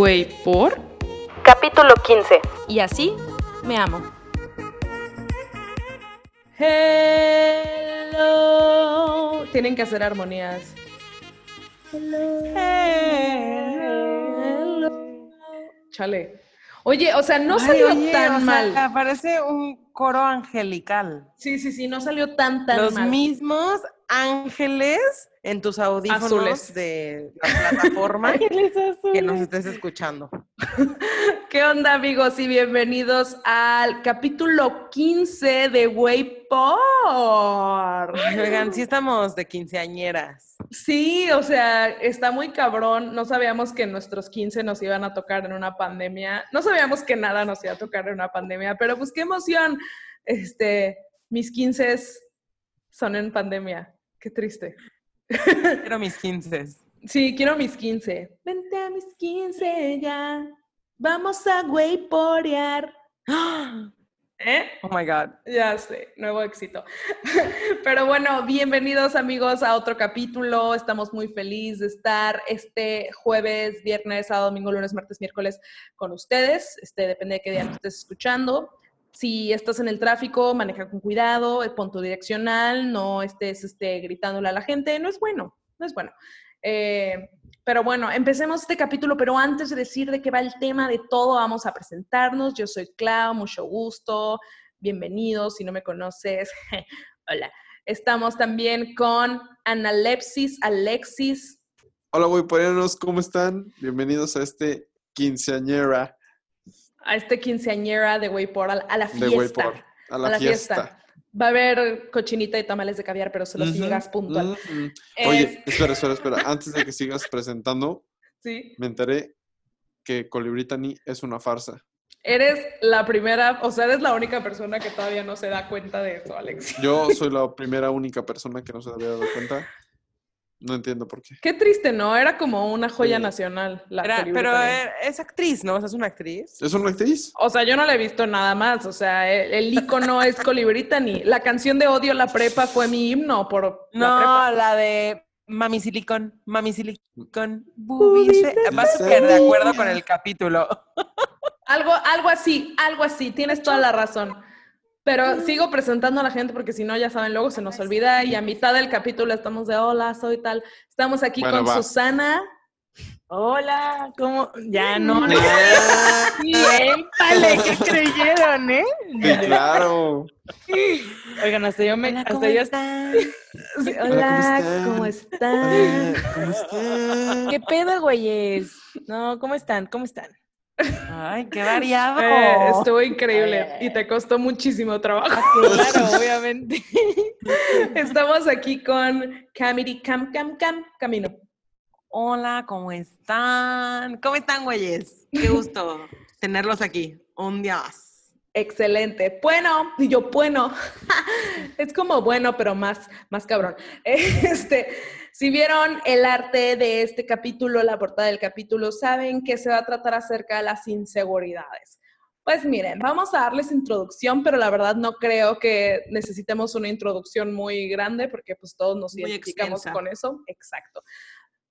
Güey, por. Capítulo 15. Y así me amo. Hello. Tienen que hacer armonías. Hello. Chale. Oye, o sea, no Ay, salió oye, tan o sea, mal. Parece un coro angelical. Sí, sí, sí, no salió tan tan Los mal. mismos ángeles en tus audífonos Azules. de la plataforma que nos estés escuchando. ¿Qué onda, amigos? Y bienvenidos al capítulo 15 de Way por. Oigan, sí estamos de quinceañeras. Sí, o sea, está muy cabrón. No sabíamos que nuestros 15 nos iban a tocar en una pandemia. No sabíamos que nada nos iba a tocar en una pandemia, pero pues qué emoción. Este, mis 15 son en pandemia. Qué triste. Quiero mis quinces. Sí, quiero mis 15. Vente a mis 15 ya. Vamos a wayporear. ¿Eh? Oh my God. Ya sé, nuevo éxito. Pero bueno, bienvenidos amigos a otro capítulo. Estamos muy felices de estar este jueves, viernes, sábado, domingo, lunes, martes, miércoles con ustedes. Este depende de qué día nos estés escuchando. Si estás en el tráfico, maneja con cuidado, eh, pon tu direccional, no estés este, gritándole a la gente. No es bueno, no es bueno. Eh, pero bueno, empecemos este capítulo, pero antes de decir de qué va el tema de todo, vamos a presentarnos. Yo soy Clau, mucho gusto, bienvenidos, si no me conoces, hola. Estamos también con Analepsis, Alexis. Hola, guayporeanos, ¿cómo están? Bienvenidos a este quinceañera a este quinceañera de Wayport, a, a la de fiesta. Wayport. A la, fiesta. Va a haber cochinita y tamales de caviar, pero solo si Ujú, llegas puntual. Oye, Es- espera, espera, espera. Antes de que sigas presentando, Sí. me enteré que Colibritani es una farsa. Eres la primera, o sea, eres la única persona que todavía no se da cuenta de eso, Alex. Yo soy la primera única persona que no se había dado cuenta. No entiendo por qué. Qué triste, ¿no? Era como una joya Sí. nacional. La Era- pero eh, es actriz, ¿no? O sea, es una actriz. ¿Es una actriz? O sea, yo no la he visto nada más. O sea, el, el ícono es Colibritani. La canción de Odio la Prepa fue mi himno por la No, prepa. la de Mami Silicon, Mami Silicon, boobies. Va súper de acuerdo con el capítulo. Algo, algo así, algo así. Tienes toda la razón. Pero sigo presentando a la gente porque si no, ya saben, luego se nos olvida y a mitad del capítulo estamos de hola, soy tal. Estamos aquí Bueno, con va. Susana. Hola, ¿cómo? Ya no. no. Épale, ¿qué creyeron, eh? Sí, claro. Oigan, hasta yo me. Hola, hasta ¿cómo yo- están? Sí, Hola, ¿cómo ¿cómo están? Hola, ¿Cómo están? ¿Qué pedo, güeyes? No, ¿cómo están? ¿Cómo están? Ay, qué variado. Eh, estuvo increíble Ay. y te costó muchísimo trabajo. Claro, obviamente. Estamos aquí con Camiri Cam Cam Cam Camino. Hola, ¿cómo están? ¿Cómo están, güeyes? Qué gusto tenerlos aquí. Un día más. Excelente. Bueno, y yo bueno. es como bueno, pero más, más cabrón. Este, si vieron el arte de este capítulo, la portada del capítulo, saben que se va a tratar acerca de las inseguridades. Pues miren, vamos a darles introducción, pero la verdad no creo que necesitemos una introducción muy grande porque pues todos nos Muy identificamos extensa. con eso. Exacto.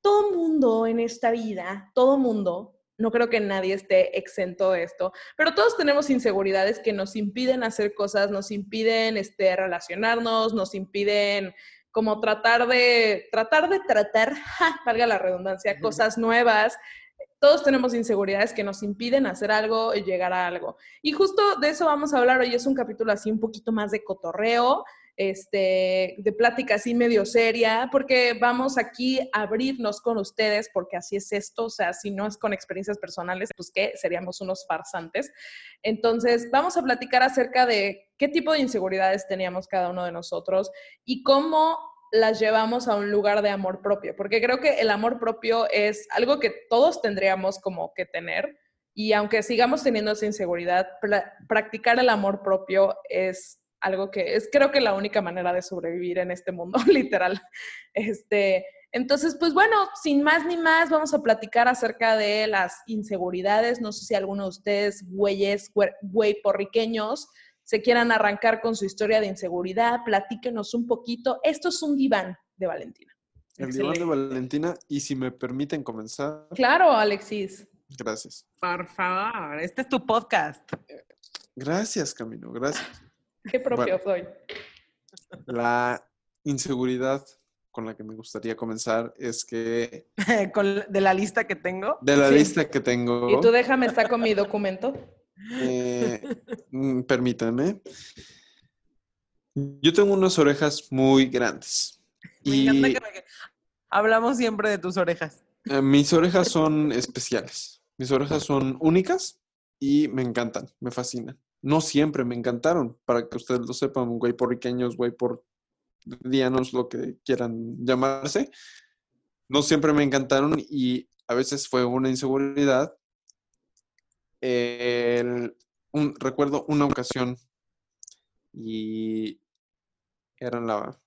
Todo mundo en esta vida, todo mundo, no creo que nadie esté exento de esto, pero todos tenemos inseguridades que nos impiden hacer cosas, nos impiden este, relacionarnos, nos impiden como tratar de, tratar de tratar, ja, valga la redundancia, cosas nuevas. Todos tenemos inseguridades que nos impiden hacer algo y llegar a algo. Y justo de eso vamos a hablar hoy. Es un capítulo así un poquito más de cotorreo, este, de plática así medio seria, porque vamos aquí a abrirnos con ustedes, porque así es esto, o sea, si no es con experiencias personales, pues qué, seríamos unos farsantes. Entonces, vamos a platicar acerca de qué tipo de inseguridades teníamos cada uno de nosotros y cómo las llevamos a un lugar de amor propio, porque creo que el amor propio es algo que todos tendríamos como que tener. Y aunque sigamos teniendo esa inseguridad, pra- practicar el amor propio es algo que es creo que la única manera de sobrevivir en este mundo, literal. Este, entonces, pues bueno, sin más ni más, vamos a platicar acerca de las inseguridades. No sé si alguno de ustedes, güeyes, güe- güey porriqueños, se quieran arrancar con su historia de inseguridad, platíquenos un poquito. Esto es un diván de Valentina. El diván de Valentina. Y si me permiten comenzar, Claro, Alexis. Gracias. Por favor, este es tu podcast. Gracias, Camino, gracias. Qué propio soy. La inseguridad con la que me gustaría comenzar es que Con- de la lista que tengo. de la Sí. lista que tengo, Y tú déjame saco mi documento. eh, mm, permítanme, yo tengo unas orejas muy grandes Me y encanta que me- hablamos siempre de tus orejas. eh, mis orejas son especiales, mis orejas son únicas y me encantan, me fascinan. No siempre me encantaron, para que ustedes lo sepan, güey porriqueños, güey por dianos, lo que quieran llamarse. No siempre me encantaron y a veces fue una inseguridad. El- un- recuerdo una ocasión y era en la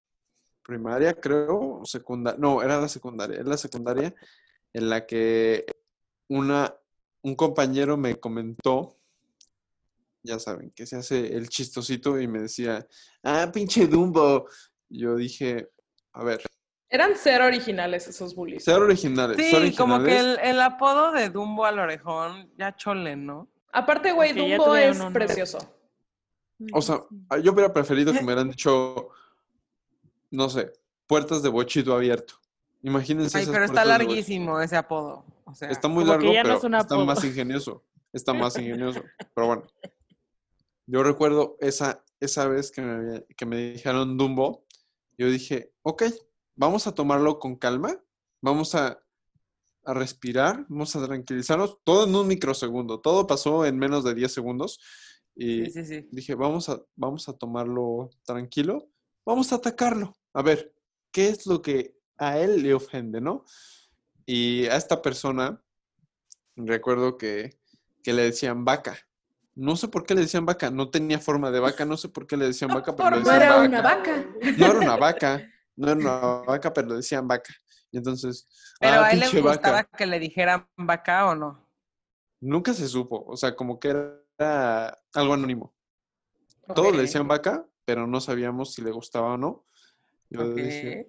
primaria, creo, secundaria, no, era la secundaria, era la secundaria en la que una, un compañero me comentó, ya saben, que se hace el chistosito y me decía, ah, pinche Dumbo. Yo dije, a ver, Eran cero originales esos bullies. ser originales. ser Sí, como que el, el apodo de Dumbo al orejón, ya chole, ¿no? Aparte, güey, Porque Dumbo es uno, ¿no? precioso. O sea, yo hubiera preferido que me hubieran dicho, no sé, puertas de bochito abierto. Imagínense Ay, esas pero está larguísimo ese apodo. O sea, Está muy largo, no pero es un está más ingenioso. Está más ingenioso. Pero bueno. Yo recuerdo esa, esa vez que me, que me dijeron Dumbo. Yo dije, ok, vamos a tomarlo con calma. Vamos a, a respirar. Vamos a tranquilizarnos. Todo en un microsegundo. Todo pasó en menos de 10 segundos. Y sí, sí, sí. dije, vamos a, vamos a tomarlo tranquilo, vamos a atacarlo. A ver, ¿qué es lo que a él le ofende, no? Y a esta persona, recuerdo que, que le decían vaca. No sé por qué le decían vaca, no tenía forma de vaca, no sé por qué le decían vaca, pero le No decían era vaca. una vaca. No era una vaca, no era una vaca, pero le decían vaca. Y entonces, Pero ah, a él le gustaba vaca. que le dijeran vaca o no. Nunca se supo, o sea, como que era algo anónimo. Todos le decían vaca, pero no sabíamos si le gustaba o no. Yo decía,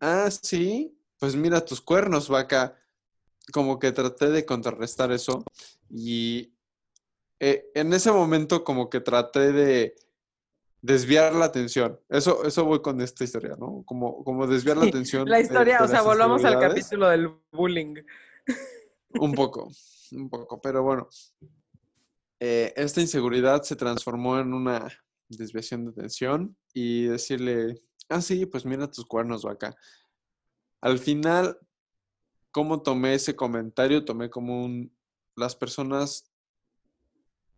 ah, sí, pues mira tus cuernos, vaca. Como que traté de contrarrestar eso y eh, en ese momento como que traté de desviar la atención. Eso, eso voy con esta historia, ¿no? Como, como desviar la atención. La de- historia, o sea, volvamos al capítulo del bullying. Un poco, un poco, pero bueno. Eh, esta inseguridad se transformó en una desviación de atención y decirle, ah, sí, pues mira tus cuernos, vaca. Al final, ¿cómo tomé ese comentario? Tomé como un, las personas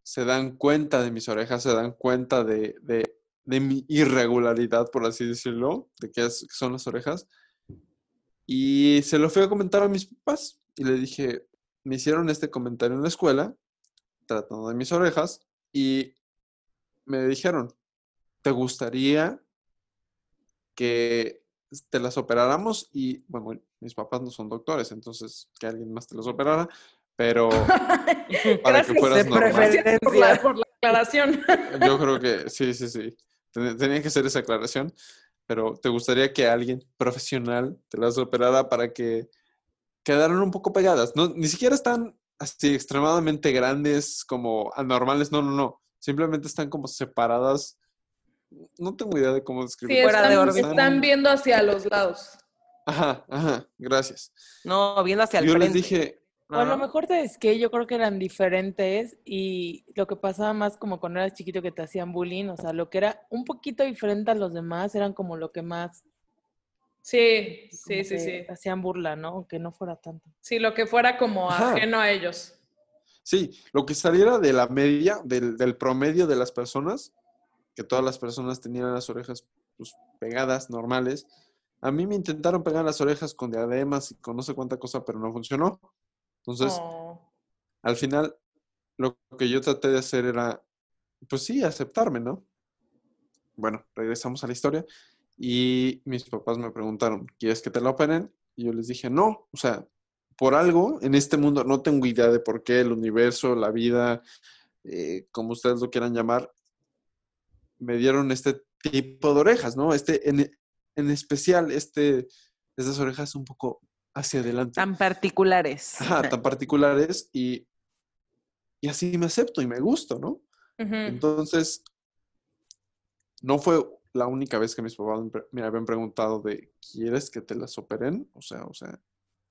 se dan cuenta de mis orejas, se dan cuenta de, de- de mi irregularidad, por así decirlo, de qué son las orejas. Y se lo fui a comentar a mis papás y le dije, me hicieron este comentario en la escuela, tratando de mis orejas, y me dijeron, ¿te gustaría que te las operáramos? Y bueno, mis papás no son doctores, entonces que alguien más te las operara, pero para que Gracias. fueras De normal. Gracias por la, por la aclaración. Yo creo que sí, sí, sí. Ten- Tenía que hacer esa aclaración, pero ¿te gustaría que alguien profesional te las operara para que quedaran un poco pegadas? No, ni siquiera están así extremadamente grandes como anormales, no, no, no. Simplemente están como separadas. No tengo idea de cómo Sí, describirlo. Fuera de están, órbita. están viendo hacia los lados. Ajá, ajá, gracias. No, viendo hacia el Yo les dije, O a lo mejor es que yo creo que eran diferentes y lo que pasaba más como cuando eras chiquito que te hacían bullying, o sea, lo que era un poquito diferente a los demás eran como lo que más Sí, sí, sí, sí. hacían burla, ¿no? Aunque no fuera tanto. Sí, lo que fuera como Ajá. ajeno a ellos. Sí, lo que saliera de la media, del, del promedio de las personas, que todas las personas tenían las orejas pues, pegadas, normales. A mí me intentaron pegar las orejas con diademas y con no sé cuánta cosa, pero no funcionó. Entonces, Oh. al final, lo que yo traté de hacer era, pues sí, aceptarme, ¿no? Bueno, regresamos a la historia. Y mis papás me preguntaron, ¿quieres que te la operen? Y yo les dije, no, o sea, por algo en este mundo, no tengo idea de por qué el universo, la vida, eh, como ustedes lo quieran llamar, me dieron este tipo de orejas, ¿no? Este, en, en especial, este, estas orejas un poco hacia adelante. Tan particulares. Ajá, tan particulares y, y así me acepto y me gusto, ¿no? Entonces, no fue la única vez que mis papás me habían preguntado de, ¿quieres que te las operen? O sea, o sea,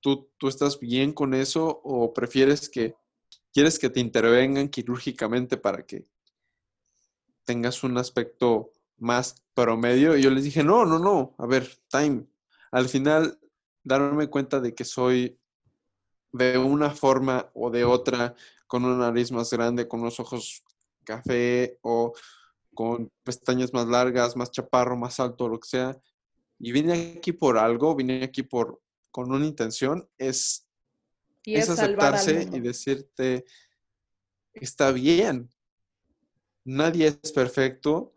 ¿tú, ¿tú estás bien con eso o prefieres que, quieres que te intervengan quirúrgicamente para que tengas un aspecto más promedio? Y yo les dije, no, no, no, a ver, time. Al final, darme cuenta de que soy de una forma o de otra, con una nariz más grande, con unos ojos café o con pestañas más largas, más chaparro, más alto, lo que sea, y vine aquí por algo, vine aquí por con una intención, es, Y es es aceptarse y decirte, está bien, nadie es perfecto,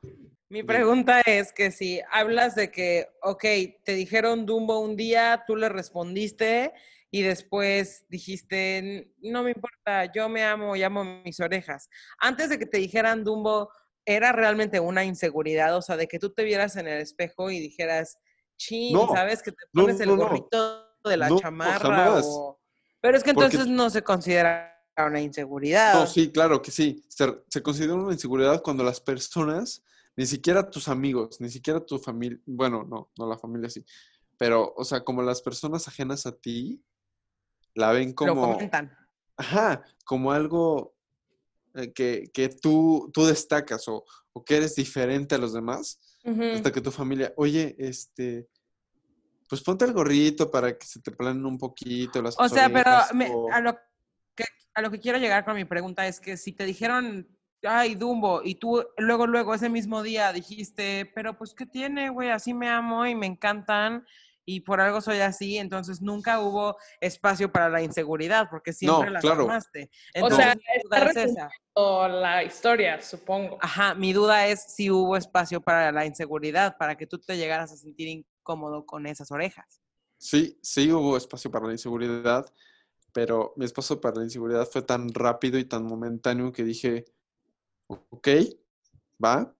Mi pregunta es que si hablas de que, ok, te dijeron Dumbo un día, tú le respondiste y después dijiste, no me importa, yo me amo y amo mis orejas. Antes de que te dijeran Dumbo, ¿era realmente una inseguridad? O sea, de que tú te vieras en el espejo y dijeras, chin, No, ¿sabes? Que te pones no, el gorrito de la chamarra o... Pero es que Porque- entonces no se considera una inseguridad. No, sí, claro que sí. Se, se considera una inseguridad cuando las personas, ni siquiera tus amigos, ni siquiera tu familia, bueno, no, no la familia sí, pero, o sea, como las personas ajenas a ti, la ven Lo como, comentan. ajá, como algo eh, que, que tú, tú destacas o, o que eres diferente a los demás, hasta que tu familia, oye, este, pues ponte el gorrito para que se te planen un poquito las O sea, pero orejas, me- o- a, lo que, a lo que quiero llegar con mi pregunta es que si te dijeron, ay, Dumbo, y tú luego, luego, ese mismo día dijiste, pero pues, ¿qué tiene, güey? Así me amo y me encantan y por algo soy así, entonces nunca hubo espacio para la inseguridad porque siempre No, la claro. tomaste. O sea, Entonces, mi duda está es esa. O la historia, supongo. Ajá, mi duda es si hubo espacio para la inseguridad, para que tú te llegaras a sentir incómodo con esas orejas. Sí, sí hubo espacio para la inseguridad, pero mi espacio para la inseguridad fue tan rápido y tan momentáneo que dije, ok, va.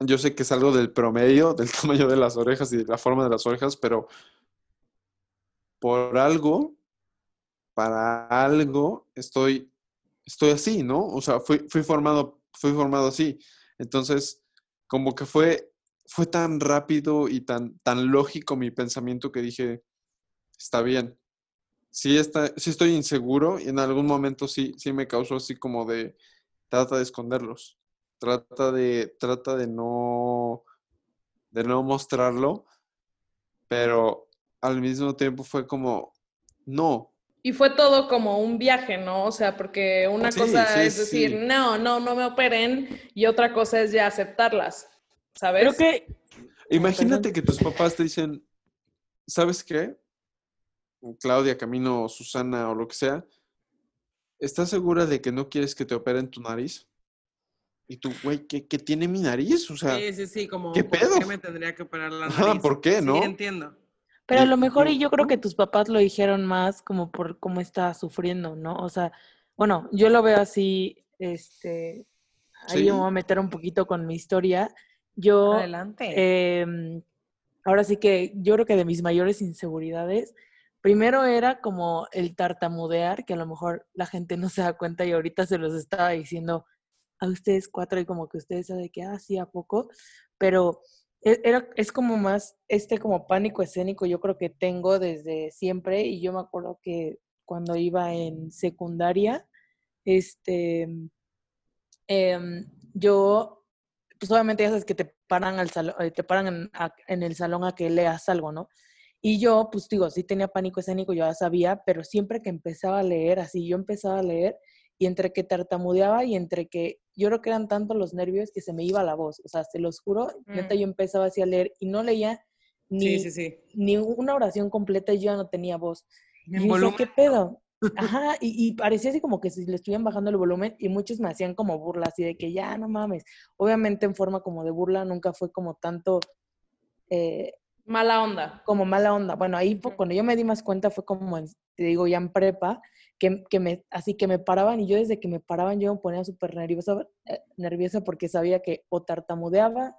Yo sé que es algo del promedio, del tamaño de las orejas y de la forma de las orejas, pero por algo, para algo, estoy, estoy así, ¿no? O sea, fui, fui formado, fui formado así. Entonces, como que fue, fue tan rápido y tan, tan lógico mi pensamiento que dije, está bien. Sí, está, sí estoy inseguro y en algún momento sí, sí me causó así como de, trata de esconderlos, trata de, trata de no, de no mostrarlo, pero al mismo tiempo fue como, no, Y fue todo como un viaje, ¿no? O sea, porque una Sí, cosa sí, es decir, sí. no, no, no me operen, y otra cosa es ya aceptarlas, ¿sabes? Creo que Imagínate que tus papás te dicen, ¿sabes qué? Claudia, Camino, Susana o lo que sea, ¿estás segura de que no quieres que te operen tu nariz? Y tú, güey, ¿qué, qué tiene mi nariz? O sea, Sí, sí, sí, como ¿qué ¿por pedo? qué me tendría que operar la nariz? ¿por qué, Sí, no? entiendo. Pero a lo mejor, y- yo creo que tus papás lo dijeron más como por cómo estaba sufriendo, ¿no? O sea, bueno, yo lo veo así, este, ahí Sí. me voy a meter un poquito con mi historia. Yo, Adelante. em, ahora sí que yo creo que de mis mayores inseguridades, primero era como el tartamudear, que a lo mejor la gente no se da cuenta y ahorita se los estaba diciendo a ustedes cuatro y como que ustedes saben que, ah, ¿a poco? Pero e- era, es como más este como pánico escénico yo creo que tengo desde siempre y yo me acuerdo que cuando iba en secundaria, este, em, yo, pues obviamente ya sabes que te paran al salón, eh, te paran en el salón a que leas algo, ¿no? Y yo, pues digo, sí tenía pánico escénico, yo ya sabía, pero siempre que empezaba a leer, así yo empezaba a leer y entre que tartamudeaba y entre que yo creo que eran tanto los nervios que se me iba la voz, o sea, se los juro, neta Mm. yo empezaba así a leer y no leía ni, sí, sí, sí. ni una oración completa y yo ya no tenía voz. Y yo. ¿qué pedo? Ajá, y, y parecía así como que si le estuvieran bajando el volumen y muchos me hacían como burla, así de que ya, no mames. Obviamente en forma como de burla, nunca fue como tanto, eh, Mala onda. como mala onda. Bueno, ahí cuando yo me di más cuenta fue como, en- te digo, ya en prepa, que, que me, así que me paraban y yo desde que me paraban yo me ponía súper nerviosa, eh, nerviosa porque sabía que o tartamudeaba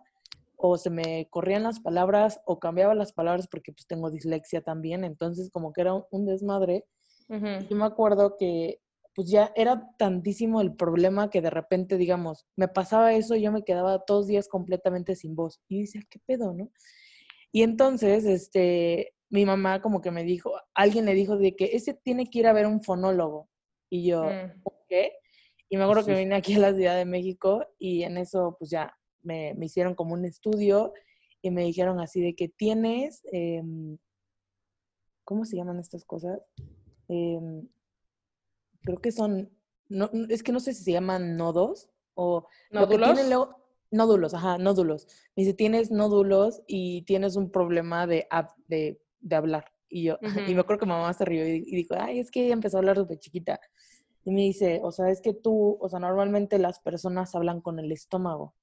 o se me corrían las palabras o cambiaba las palabras porque pues tengo dislexia también, entonces como que era un- un desmadre. Ujú. Yo me acuerdo que pues ya era tantísimo el problema que de repente, digamos, me pasaba eso y yo me quedaba todos días completamente sin voz. Y yo decía, ¿qué pedo, no? Y entonces, este, mi mamá como que me dijo, alguien le dijo de que ese tiene que ir a ver un fonólogo. Y yo, Mm. ¿qué? Y me acuerdo que vine aquí a la Ciudad de México y en eso pues ya me, me hicieron como un estudio y me dijeron así de que tienes, em, ¿cómo se llaman estas cosas? Em, creo que son, no, es que no sé si se llaman nodos o lo que ¿Nódulos? tienen luego- nódulos, ajá, nódulos. Me dice, tienes nódulos y tienes un problema de, de, de hablar. Y yo, y Ujú. me acuerdo que mamá se rió y, y dijo, ay, es que ella empezó a hablar desde chiquita. Y me dice, o sea, es que tú, o sea, normalmente las personas hablan con el estómago.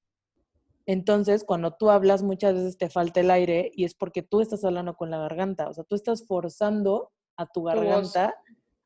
Entonces, cuando tú hablas, muchas veces te falta el aire y es porque tú estás hablando con la garganta. O sea, tú estás forzando a tu garganta,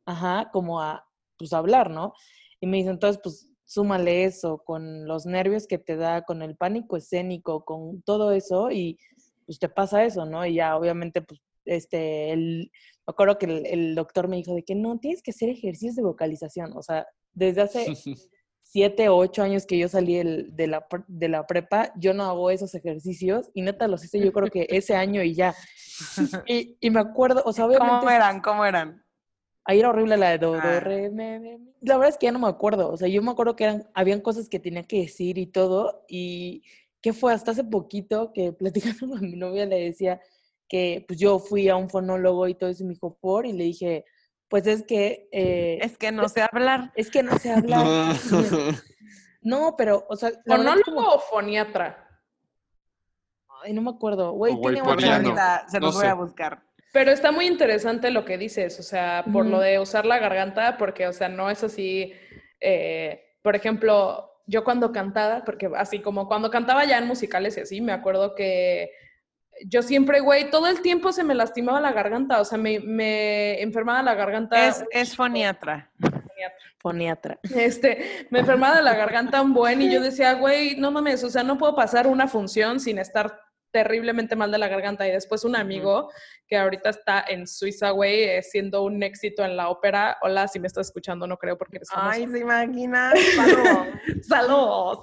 ajá, como a, pues, hablar, ¿no? Y me dice, entonces, pues, súmale eso con los nervios que te da, con el pánico escénico, con todo eso y pues te pasa eso, ¿no? Y ya, obviamente, pues, este, el, me acuerdo que el, el doctor me dijo de que no, tienes que hacer ejercicios de vocalización. O sea, desde hace siete o ocho años que yo salí de, la, de la prepa, yo no hago esos ejercicios y neta los hice yo creo que ese año y ya. Y, y me acuerdo, o sea, obviamente... ¿Cómo eran? ¿Cómo eran? Ahí era horrible la de do, do, Ah. re, me, me, mi. La verdad es que ya no me acuerdo. O sea, yo me acuerdo que eran, habían cosas que tenía que decir y todo. Y que fue hasta hace poquito que platicando con mi novia le decía que pues yo fui a un fonólogo y todo eso y me dijo, por, y le dije, pues es que, eh, Es que no sé hablar. es que no sé hablar. no, pero, o sea, como- ¿Fonólogo o foniatra? ay, no me acuerdo. Güey, tiene no. Ahorita se los voy sé. a buscar. Pero está muy interesante lo que dices, o sea, por lo de usar la garganta, porque, o sea, no es así, eh, por ejemplo, yo cuando cantaba, porque así como cuando cantaba ya en musicales y así, me acuerdo que yo siempre, güey, todo el tiempo se me lastimaba la garganta, o sea, me, me enfermaba la garganta. Es, es foniatra. Foniatra. Este, me enfermaba de la garganta un buen y yo decía, güey, no mames, o sea, no puedo pasar una función sin estar terriblemente mal de la garganta. Y después un amigo que ahorita está en Suiza, güey, eh, siendo un éxito en la ópera. Hola, si me estás escuchando, no creo porque eres famoso. Ay, se imagina. Saludos. ¡Saludos!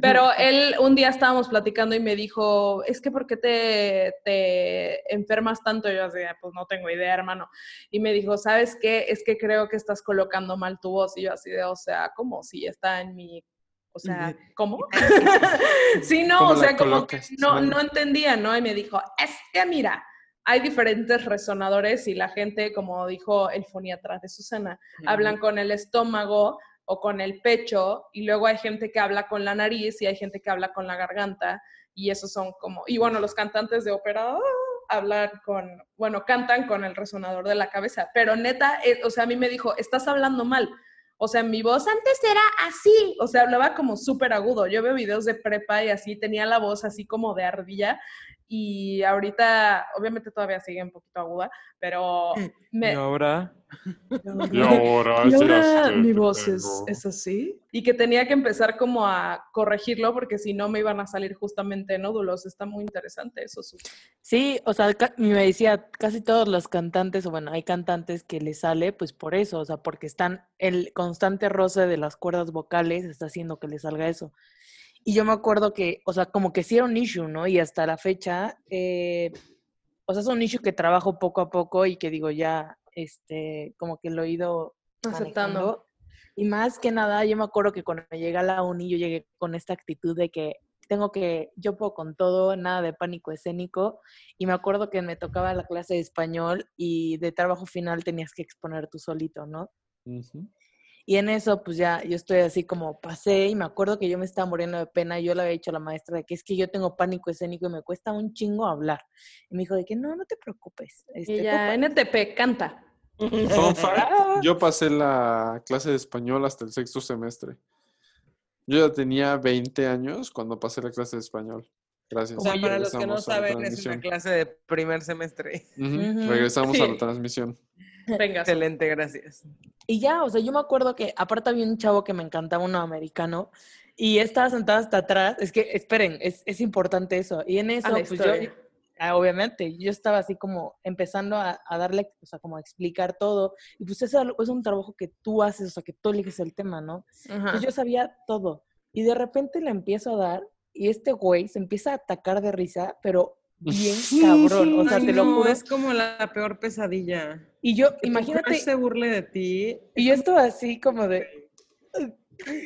Pero él, un día estábamos platicando y me dijo, es que ¿por qué te, te enfermas tanto? Y yo así, "Ah, pues no tengo idea, hermano. Y me dijo, ¿sabes qué? Es que creo que estás colocando mal tu voz. Y yo así de, o sea, ¿cómo? Si está en mi... O sea, ¿cómo? sí, no, ¿Cómo o sea, como que no, no entendía, ¿no? Y me dijo, es que mira, hay diferentes resonadores y la gente, como dijo el foniatra de Susana, hablan con el estómago o con el pecho y luego hay gente que habla con la nariz y hay gente que habla con la garganta y esos son como, y bueno, los cantantes de ópera ah, hablan con, bueno, cantan con el resonador de la cabeza, pero neta, eh, o sea, a mí me dijo, estás hablando mal. O sea, mi voz antes era así, o sea, hablaba como súper agudo. Yo veo videos de prepa y así tenía la voz así como de ardilla y ahorita, obviamente todavía sigue un poquito aguda, pero me, ¿Y ahora? Y ahora, y mi voz es, así. Y que tenía que empezar como a corregirlo porque si no me iban a salir justamente nódulos. Está muy interesante eso. Sí, o sea, me decía, casi todos los cantantes, o bueno, hay cantantes que les sale pues por eso, o sea, porque están, el constante roce de las cuerdas vocales está haciendo que les salga eso. Y yo me acuerdo que, o sea, como que sí era un issue, ¿no? Y hasta la fecha, eh, o sea, es un issue que trabajo poco a poco y que digo ya, este, como que lo he ido Aceptando. manejando. Y más que nada, yo me acuerdo que cuando llegué a la uni, yo llegué con esta actitud de que tengo que, yo puedo con todo, nada de pánico escénico. Y me acuerdo que me tocaba la clase de español y de trabajo final tenías que exponer tú solito, ¿no? Ujú. Y en eso, pues ya, yo estoy así como pasé y me acuerdo que yo me estaba muriendo de pena y yo le había dicho a la maestra de que es que yo tengo pánico escénico y me cuesta un chingo hablar. Y me dijo de que no, no te preocupes. Este, ya, puedes". NTP, canta. Fun fact, yo pasé la clase de español hasta el sexto semestre. Yo ya tenía 20 años cuando pasé la clase de español. Gracias. O sea, para los que no saben, es una clase de primer semestre. Regresamos a la transmisión. Venga. Excelente, gracias. Y ya, o sea, yo me acuerdo que aparte había un chavo que me encantaba, uno americano, Y estaba sentada hasta atrás. Es que, esperen, es, es importante eso. Y en eso, la pues yo, ah, obviamente, yo estaba así como empezando a, a darle, o sea, como a explicar todo. Y pues eso es un trabajo que tú haces, o sea, que tú eliges el tema, ¿no? Ajá. Pues yo sabía todo. Y de repente le empiezo a dar y este güey se empieza a atacar de risa, pero bien cabrón. O sea, Ay, te lo no, juro. es como la peor pesadilla. Y yo, Que imagínate, se burle de ti. y yo estaba así como de...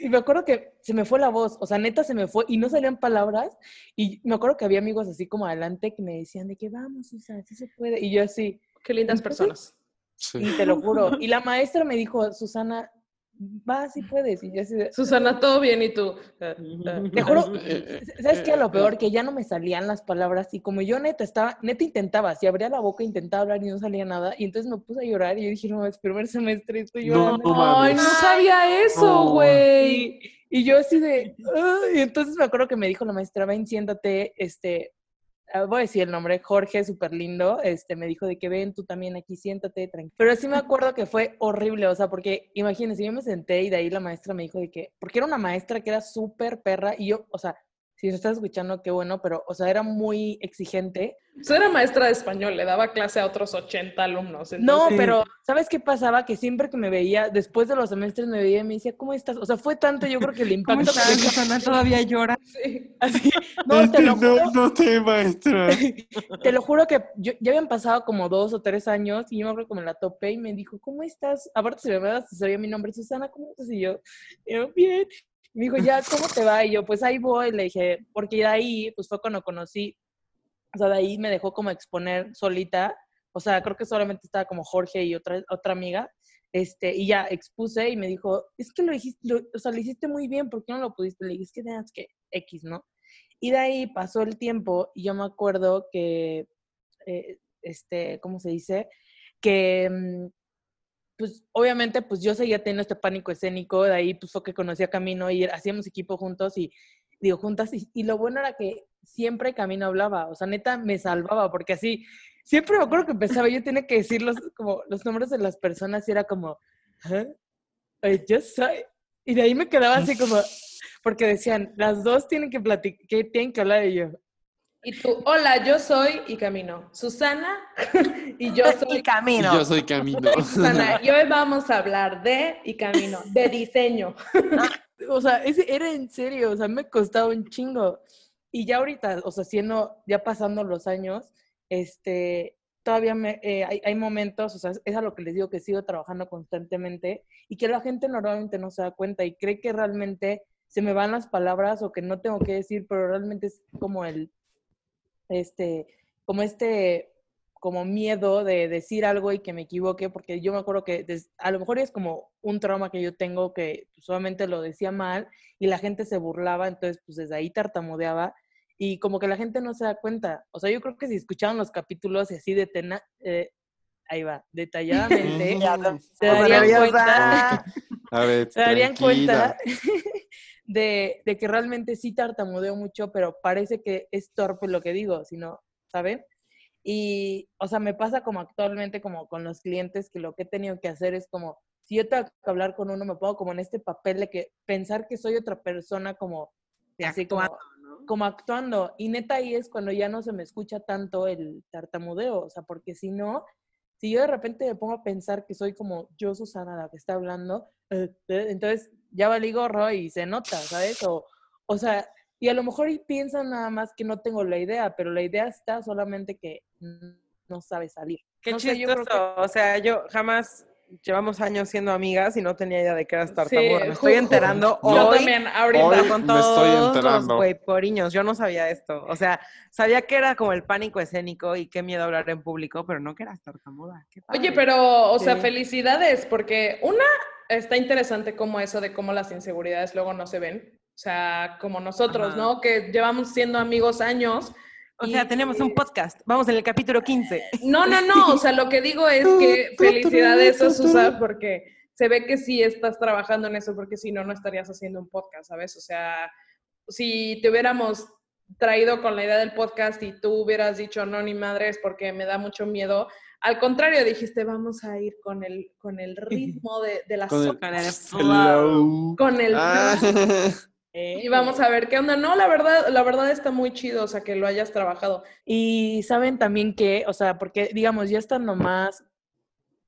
Y me acuerdo que se me fue la voz, o sea, neta se me fue y no salían palabras. Y me acuerdo que había amigos así como adelante que me decían de que vamos, Susa, sí se puede. Y yo así, Qué lindas personas. Sí. y te lo juro. Y la maestra me dijo, Susana, va, sí puedes. Y yo así de, Susana, todo bien y tú. Eh, eh. Te juro, Eh, ¿sabes qué? Lo peor, que ya no me salían las palabras y como yo neta estaba, neta intentaba, si abría la boca intentaba hablar y no salía nada y entonces me puse a llorar y yo dije, no, es primer semestre, estoy No, llorando. no Ay, mames. no sabía eso, No. güey. Y, y yo así de, "Ay", y entonces me acuerdo que me dijo la maestra, ven, siéntate, este, ah, voy a decir el nombre, Jorge, súper lindo, este, me dijo de que ven, tú también aquí, siéntate, tranquilo. Pero sí me acuerdo que fue horrible, o sea, porque imagínense, yo me senté y de ahí la maestra me dijo de que, porque era una maestra que era súper perra y yo, o sea, si lo estás escuchando, qué bueno, pero, o sea, era muy exigente. Yo era maestra de español, le daba clase a otros 80 alumnos. No, pero ¿sabes qué pasaba? Que siempre que me veía, después de los semestres me veía y me decía, ¿cómo estás? O sea, fue tanto, yo creo que el ¿Cómo impacto estás, que dejó- Susana? ¿Todavía llora? Sí. así, no, te lo juro, no, no te, maestra. te lo juro que yo, ya habían pasado como dos o tres años y yo me acuerdo que me la topé y me dijo, ¿cómo estás? Aparte se me hasta sabía mi nombre, Susana, ¿cómo estás? Y yo, y yo, bien. Me dijo, ya, ¿cómo te va? Y yo, pues ahí voy. Le dije, porque de ahí, pues fue cuando conocí, o sea, de ahí me dejó como exponer solita. O sea, creo que solamente estaba como Jorge y otra, otra amiga. Este, y ya expuse y me dijo, es que lo dijiste, lo- o sea, lo hiciste muy bien, ¿por qué no lo pudiste? Le dije, es que, es que X, ¿no? Y de ahí pasó el tiempo y yo me acuerdo que, eh, este, ¿cómo se dice? Que, mm, pues, obviamente, pues yo seguía teniendo este pánico escénico, de ahí pues fue que conocí a Camino y hacíamos equipo juntos y, digo, juntas, y, lo bueno era que siempre Camino hablaba, o sea, neta, me salvaba, porque así, siempre me acuerdo que empezaba, yo tenía que decir los, como, los nombres de las personas y era como. Ay, yo soy, y de ahí me quedaba así como, porque decían, las dos tienen que platicar, tienen que hablar y yo, Y tú, hola, yo soy y camino. Susana y yo soy Y camino. yo soy Camino. Susana. Y hoy vamos a hablar de y camino, de diseño. O sea, ese era en serio, o sea, me costaba un chingo. Y ya ahorita, o sea, siendo, ya pasando los años, este, todavía me, eh, hay, hay momentos, o sea, es a lo que les digo que sigo trabajando constantemente y que la gente normalmente no se da cuenta y cree que realmente se me van las palabras o que no tengo que decir, pero realmente es como el, este, como este, como miedo de decir algo y que me equivoque, porque yo me acuerdo que des- a lo mejor es como un trauma que yo tengo que solamente lo decía mal y la gente se burlaba, entonces pues desde ahí tartamudeaba y como que la gente no se da cuenta. O sea, yo creo que si escuchaban los capítulos y así de tena, eh, ahí va, detalladamente, se darían cuenta, A ver, se darían tranquila. cuenta de, de que realmente sí tartamudeo mucho, pero parece que es torpe lo que digo, sino, ¿saben? Y, o sea, me pasa como actualmente como con los clientes que lo que he tenido que hacer es como, si yo tengo que hablar con uno, me pongo como en este papel de que pensar que soy otra persona como, De así actuando, como, como actuando. Y neta ahí es cuando ya no se me escucha tanto el tartamudeo, o sea, porque si no, si yo de repente me pongo a pensar que soy como yo, Susana, la que está hablando, eh, eh, entonces ya valí gorro y se nota, ¿sabes? O, o sea, y a lo mejor piensan nada más que no tengo la idea, pero la idea está solamente que no sabe salir. Qué No sé, yo creo chistoso. O sea, yo jamás llevamos años siendo amigas y no tenía idea de que eras tartamuda. Sí, Me estoy enterando Yo hoy. también, ahorita. Hoy con me todos estoy los güeyporiños. Yo no sabía esto. O sea, sabía que era como el pánico escénico y qué miedo hablar en público, pero no que eras tartamuda. Qué Oye, pero, o sea, Sí. felicidades, porque una, está interesante como eso de cómo las inseguridades luego no se ven. O sea, como nosotros, Ajá. ¿no? Que llevamos siendo amigos años. O y- sea, tenemos un podcast. Vamos en el capítulo 15. No, no, no. O sea, lo que digo es que felicidades a Susa porque se ve que sí estás trabajando en eso, porque si no, no estarías haciendo un podcast, ¿sabes? O sea, si te hubiéramos traído con la idea del podcast y tú hubieras dicho, no, ni madres, porque me da mucho miedo. Al contrario, dijiste, vamos a ir con el, con el ritmo de, de la Con el Con el Hello. con el Ah, Y vamos a ver qué onda. No, la verdad, la verdad está muy chido, o sea, que lo hayas trabajado. Y saben también que, o sea, porque digamos, ya estando más,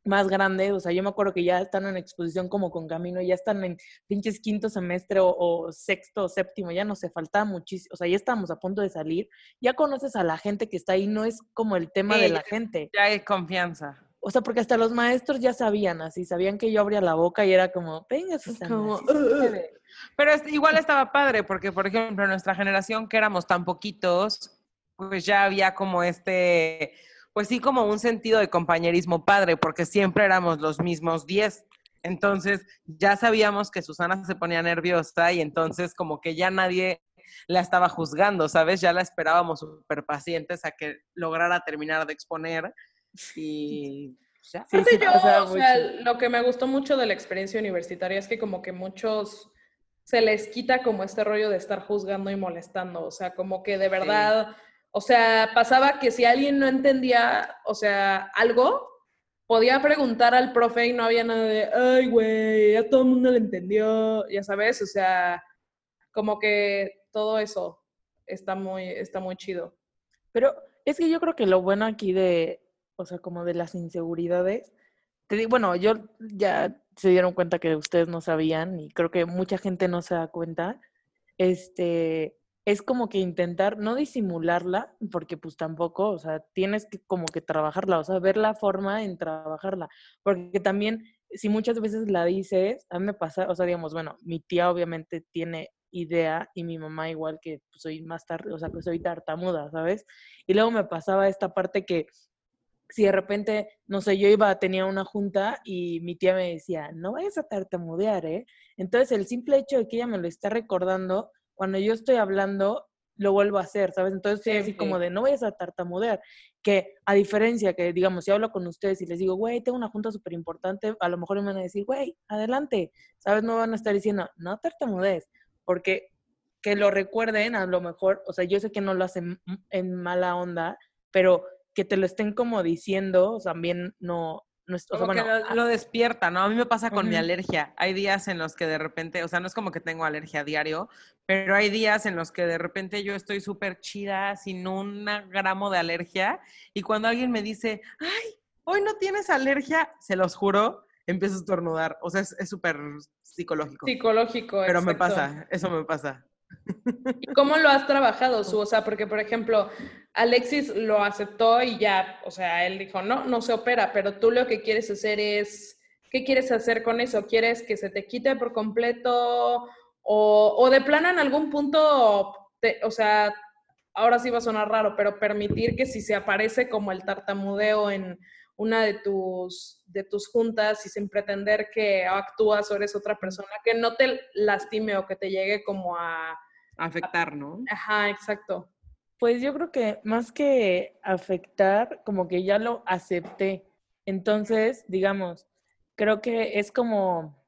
más grande, o sea, yo me acuerdo que ya están en exposición como con camino, ya están en pinches quinto semestre o, o sexto o séptimo, ya no se faltaba muchísimo, o sea, ya estábamos a punto de salir, ya conoces a la gente que está ahí, no es como el tema Sí, de la gente. Ya hay confianza. O sea, porque hasta los maestros ya sabían así, sabían que yo abría la boca y era como, venga, Susana. Como, sí se puede". Pero igual estaba padre, porque por ejemplo, en nuestra generación, que éramos tan poquitos, pues ya había como este, pues sí, como un sentido de compañerismo padre, porque siempre éramos los mismos 10. Entonces ya sabíamos que Susana se ponía nerviosa y entonces como que ya nadie la estaba juzgando, ¿sabes? Ya la esperábamos súper pacientes a que lograra terminar de exponer y ya. Sí, sí yo, o sea, lo que me gustó mucho de la experiencia universitaria es que como que muchos se les quita como este rollo de estar juzgando y molestando, o sea, como que de verdad, o sea, pasaba que si alguien no entendía, o sea, algo, podía preguntar al profe y no había nada de, ay, güey, ya todo el mundo lo entendió, ya sabes, o sea, como que todo eso está muy, está muy chido. Pero es que yo creo que lo bueno aquí de, o sea, como de las inseguridades, te di- bueno, yo ya se dieron cuenta que ustedes no sabían y creo que mucha gente no se da cuenta, este, es como que intentar no disimularla, porque pues tampoco, o sea, tienes que como que trabajarla, o sea, ver la forma en trabajarla, porque también si muchas veces la dices, a mí me pasa, o sea, digamos, bueno, mi tía obviamente tiene idea y mi mamá igual que pues, soy más tarde, o sea, que soy tartamuda, ¿sabes? Y luego me pasaba esta parte que si de repente, no sé, yo iba, tenía una junta y mi tía me decía, no vayas a tartamudear, ¿eh? Entonces el simple hecho de que ella me lo está recordando, cuando yo estoy hablando, lo vuelvo a hacer, ¿sabes? Entonces estoy así como Sí. de, no vayas a tartamudear, que a diferencia que, digamos, si hablo con ustedes y les digo, güey, tengo una junta súper importante, a lo mejor me van a decir, güey, adelante, ¿sabes? No van a estar diciendo, no tartamudees, porque que lo recuerden, a lo mejor, o sea, yo sé que no lo hacen m- en mala onda, pero que te lo estén como diciendo, también no, no es, o sea, Como que bueno, lo, lo despierta, ¿no? A mí me pasa con mi alergia. Hay días en los que de repente, o sea, no es como que tengo alergia a diario, pero hay días en los que de repente yo estoy súper chida, sin un gramo de alergia, y cuando alguien me dice, ay, hoy no tienes alergia, se los juro, empiezo a estornudar. O sea, es súper psicológico. Psicológico, pero me pasa, eso me pasa. ¿Y cómo lo has trabajado, Su? O sea, porque, por ejemplo, Alexis lo aceptó y ya, o sea, él dijo, no, no se opera, pero tú lo que quieres hacer es, ¿qué quieres hacer con eso? ¿Quieres que se te quite por completo? O, o de plano en algún punto, te- o sea, ahora sí va a sonar raro, pero permitir que si se aparece como el tartamudeo en una de tus, de tus juntas y sin pretender que actúas o eres otra persona, que no te lastime o que te llegue como a... Afectar, ¿no? Ajá, exacto. Pues yo creo que más que afectar, como que ya lo acepté. Entonces, digamos, creo que es como,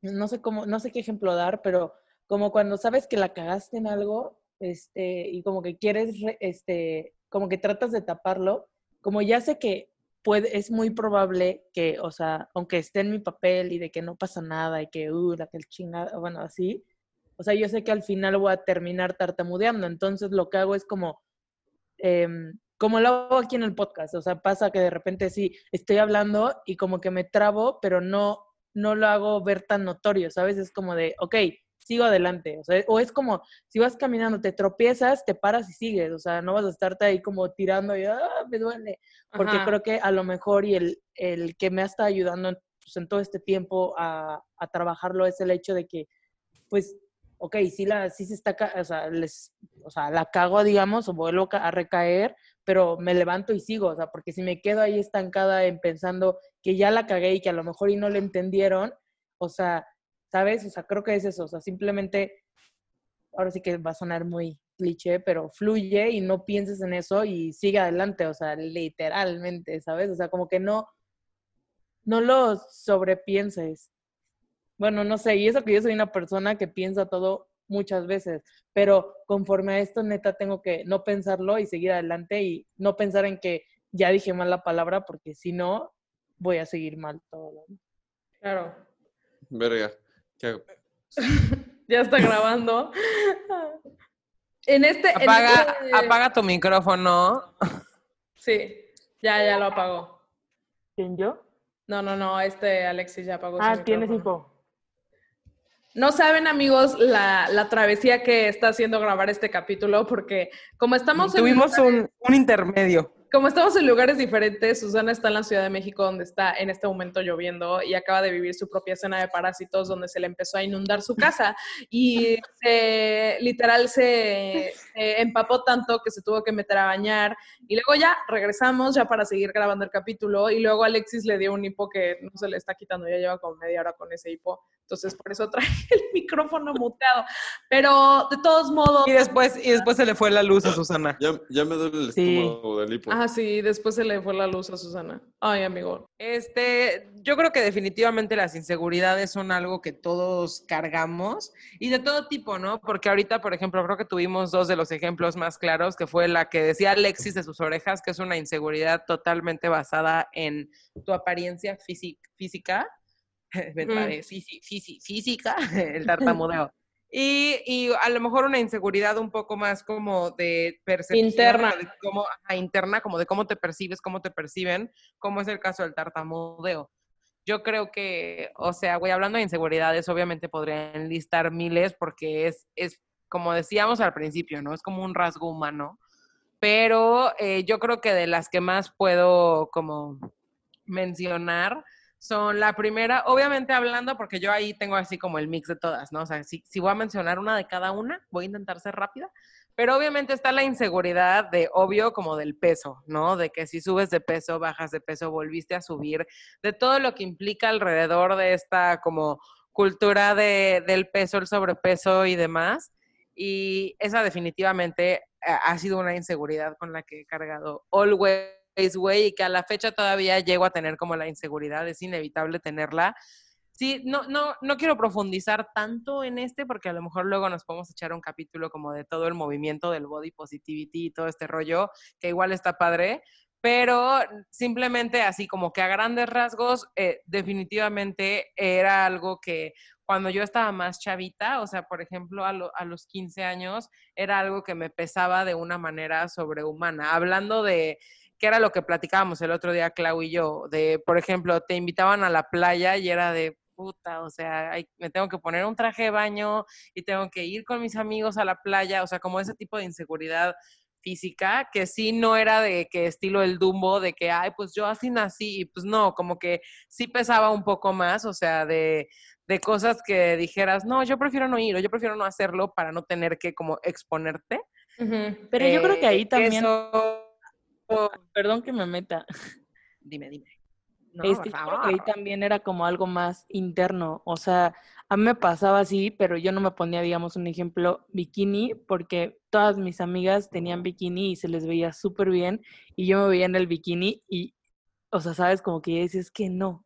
no sé cómo, no sé qué ejemplo dar, pero como cuando sabes que la cagaste en algo, este, y como que quieres, re- este, como que tratas de taparlo, como ya sé que es muy probable que, o sea, aunque esté en mi papel y de que no pasa nada y que, uh, la que el chingada, bueno, así, o sea, yo sé que al final voy a terminar tartamudeando, entonces lo que hago es como, em, como lo hago aquí en el podcast, o sea, pasa que de repente sí, estoy hablando y como que me trabo, pero no, no lo hago ver tan notorio, ¿sabes? Es como de, ok, sigo adelante, o sea, o es como, si vas caminando, te tropiezas, te paras y sigues, o sea, no vas a estarte ahí como tirando y, ah, me duele, porque Ajá. creo que a lo mejor y el, el que me ha estado ayudando en, pues, en todo este tiempo a, a trabajarlo es el hecho de que, pues, ok, sí, la, sí se está, o sea, les, o sea, la cago, digamos, o vuelvo a recaer, pero me levanto y sigo, o sea, porque si me quedo ahí estancada en pensando que ya la cagué y que a lo mejor y no le entendieron, o sea, ¿sabes? O sea, creo que es eso, o sea, simplemente, ahora sí que va a sonar muy cliché, pero fluye y no pienses en eso y sigue adelante, o sea, literalmente, ¿sabes? O sea, como que no, no lo sobrepienses. Bueno, no sé, y eso que yo soy una persona que piensa todo muchas veces, pero conforme a esto, neta, tengo que no pensarlo y seguir adelante y no pensar en que ya dije mal la palabra, porque si no, voy a seguir mal todo. Claro. Verga. ¿Qué hago? ya está grabando. En este. en Apaga, este- apaga tu micrófono. Sí, ya, ya lo apagó. ¿Quién yo? No, no, no, este Alexis ya apagó. su Ah, tienes hipo. No saben, amigos, la, la travesía que está haciendo grabar este capítulo, porque como estamos en Tuvimos un, un intermedio. Como estamos en lugares diferentes, Susana está en la Ciudad de México, donde está en este momento lloviendo y acaba de vivir su propia escena de parásitos, donde se le empezó a inundar su casa y se, literal se, se empapó tanto que se tuvo que meter a bañar. Y luego ya regresamos ya para seguir grabando el capítulo y luego Alexis le dio un hipo que no se le está quitando, ya lleva como media hora con ese hipo. Entonces por eso trae el micrófono muteado. Pero de todos modos... Y después, y después se le fue la luz a Susana. Ya, ya me duele el Sí. estómago del hipo. Ah, sí, después se le fue la luz a Susana. Ay, amigo. Este, yo creo que definitivamente las inseguridades son algo que todos cargamos y de todo tipo, ¿no? Porque ahorita, por ejemplo, creo que tuvimos dos de los ejemplos más claros, que fue la que decía Alexis de sus orejas, que es una inseguridad totalmente basada en tu apariencia físi- física. Mm. Física, el tartamudeo. Y, y a lo mejor una inseguridad un poco más como de percepción. Interna. de cómo- ajá, interna, como de cómo te percibes, cómo te perciben, como es el caso del tartamudeo. Yo creo que, o sea, güey, hablando de inseguridades, obviamente podrían listar miles porque es, es, como decíamos al principio, ¿no? Es como un rasgo humano. Pero eh, yo creo que de las que más puedo como mencionar son la primera, obviamente hablando, porque yo ahí tengo así como el mix de todas, ¿no? O sea, si, si voy a mencionar una de cada una, voy a intentar ser rápida, pero obviamente está la inseguridad de, obvio, como del peso, ¿no? De que si subes de peso, bajas de peso, volviste a subir, de todo lo que implica alrededor de esta como cultura de, del peso, el sobrepeso y demás. Y esa definitivamente ha ha sido una inseguridad con la que he cargado always, güey, y que a la fecha todavía llego a tener como la inseguridad, es inevitable tenerla. Sí, no, no, no quiero profundizar tanto en este porque a lo mejor luego nos podemos echar un capítulo como de todo el movimiento del body positivity y todo este rollo, que igual está padre, pero simplemente así como que a grandes rasgos, eh, definitivamente era algo que cuando yo estaba más chavita, o sea, por ejemplo, a, lo- a los 15 años, era algo que me pesaba de una manera sobrehumana. Hablando de, que era lo que platicábamos el otro día, Clau y yo, de, por ejemplo, te invitaban a la playa y era de, puta, o sea, hay- me tengo que poner un traje de baño y tengo que ir con mis amigos a la playa, o sea, como ese tipo de inseguridad física, que sí no era de que estilo el Dumbo, de que, ay, pues yo así nací, y pues no, como que sí pesaba un poco más, o sea, de, de cosas que dijeras, no, yo prefiero no ir, o yo prefiero no hacerlo para no tener que como exponerte. Pero yo creo que ahí Eh, también, eso- perdón que me meta, Dime, dime. No, este, ahí también era como algo más interno. O sea, a mí me pasaba así, pero yo no me ponía, digamos, un ejemplo, bikini, porque todas mis amigas tenían bikini y se les veía súper bien, y yo me veía en el bikini y, o sea, sabes, como que dices que no.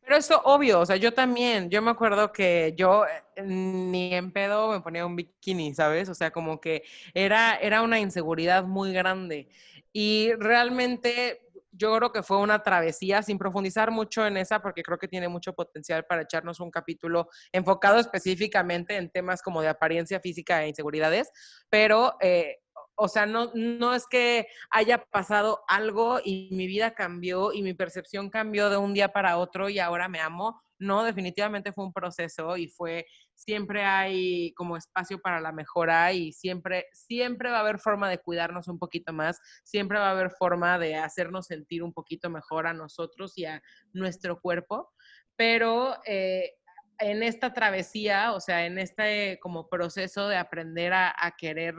Pero eso obvio, o sea, yo también, yo me acuerdo que yo eh, ni en pedo me ponía un bikini, ¿sabes? O sea, como que era, era una inseguridad muy grande. Y realmente yo creo que fue una travesía, sin profundizar mucho en esa, porque creo que tiene mucho potencial para echarnos un capítulo enfocado específicamente en temas como de apariencia física e inseguridades, pero... eh, o sea, no, no es que haya pasado algo y mi vida cambió y mi percepción cambió de un día para otro y ahora me amo. No, definitivamente fue un proceso y fue, siempre hay como espacio para la mejora y siempre, siempre va a haber forma de cuidarnos un poquito más, siempre va a haber forma de hacernos sentir un poquito mejor a nosotros y a nuestro cuerpo. Pero eh, en esta travesía, o sea, en este como proceso de aprender a, querer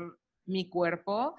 mi cuerpo.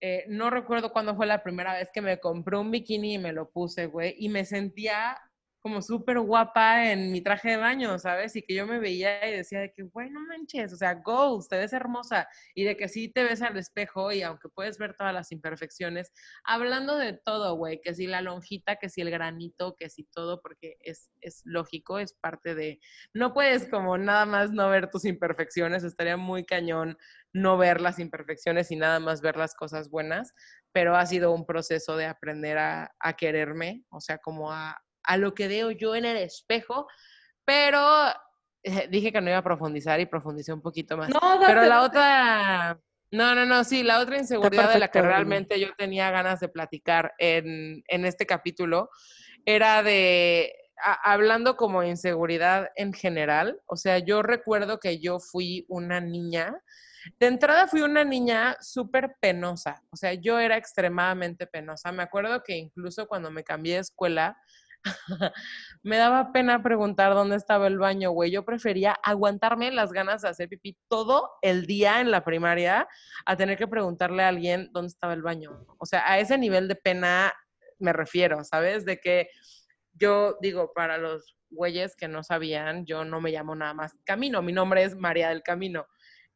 Eh, no recuerdo cuándo fue la primera vez que me compré un bikini y me lo puse, güey, y me sentía como súper guapa en mi traje de baño, ¿sabes? Y que yo me veía y decía de que, güey, no manches, o sea, go, te ves hermosa. Y de que sí te ves al espejo y aunque puedes ver todas las imperfecciones, hablando de todo, güey, que si la lonjita, que si el granito, que si todo, porque es, es lógico, es parte de... No puedes como nada más no ver tus imperfecciones, estaría muy cañón no ver las imperfecciones y nada más ver las cosas buenas, pero ha sido un proceso de aprender a, a quererme, o sea, como a, a lo que veo yo en el espejo, pero eh, dije que no iba a profundizar y profundicé un poquito más. No, date, Pero la date. otra, no, no, no, sí, la otra inseguridad de la que realmente yo tenía ganas de platicar en, en este capítulo era de, a- hablando como inseguridad en general, o sea, yo recuerdo que yo fui una niña, de entrada fui una niña súper penosa, o sea, yo era extremadamente penosa. Me acuerdo que incluso cuando me cambié de escuela, me daba pena preguntar dónde estaba el baño, güey. Yo prefería aguantarme las ganas de hacer pipí todo el día en la primaria a tener que preguntarle a alguien dónde estaba el baño. O sea, a ese nivel de pena me refiero, ¿sabes? De que yo digo, para los güeyes que no sabían, yo no me llamo nada más Camino, mi nombre es María del Camino.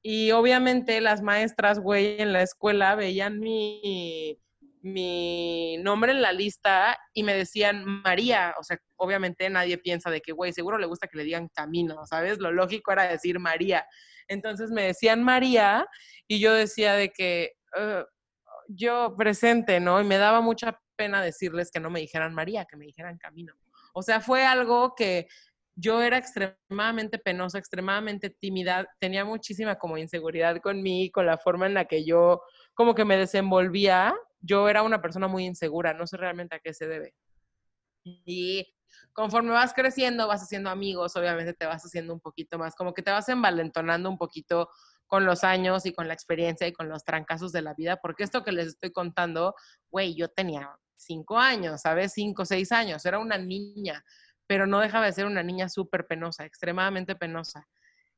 Y obviamente las maestras, güey, en la escuela veían mi, mi nombre en la lista y me decían María. O sea, obviamente nadie piensa de que, güey, seguro le gusta que le digan Camino, ¿sabes? Lo lógico era decir María. Entonces me decían María y yo decía de que "Eh, yo presente, ¿no? Y me daba mucha pena decirles que no me dijeran María, que me dijeran Camino. O sea, fue algo que yo era extremadamente penosa, extremadamente tímida, tenía muchísima como inseguridad con mí, con la forma en la que yo como que me desenvolvía. Yo era una persona muy insegura, no sé realmente a qué se debe. Y conforme vas creciendo, vas haciendo amigos, obviamente te vas haciendo un poquito más, como que te vas envalentonando un poquito con los años y con la experiencia y con los trancazos de la vida, porque esto que les estoy contando, güey, yo tenía cinco años, ¿sabes? Cinco, seis años, era una niña, pero no dejaba de ser una niña súper penosa, extremadamente penosa.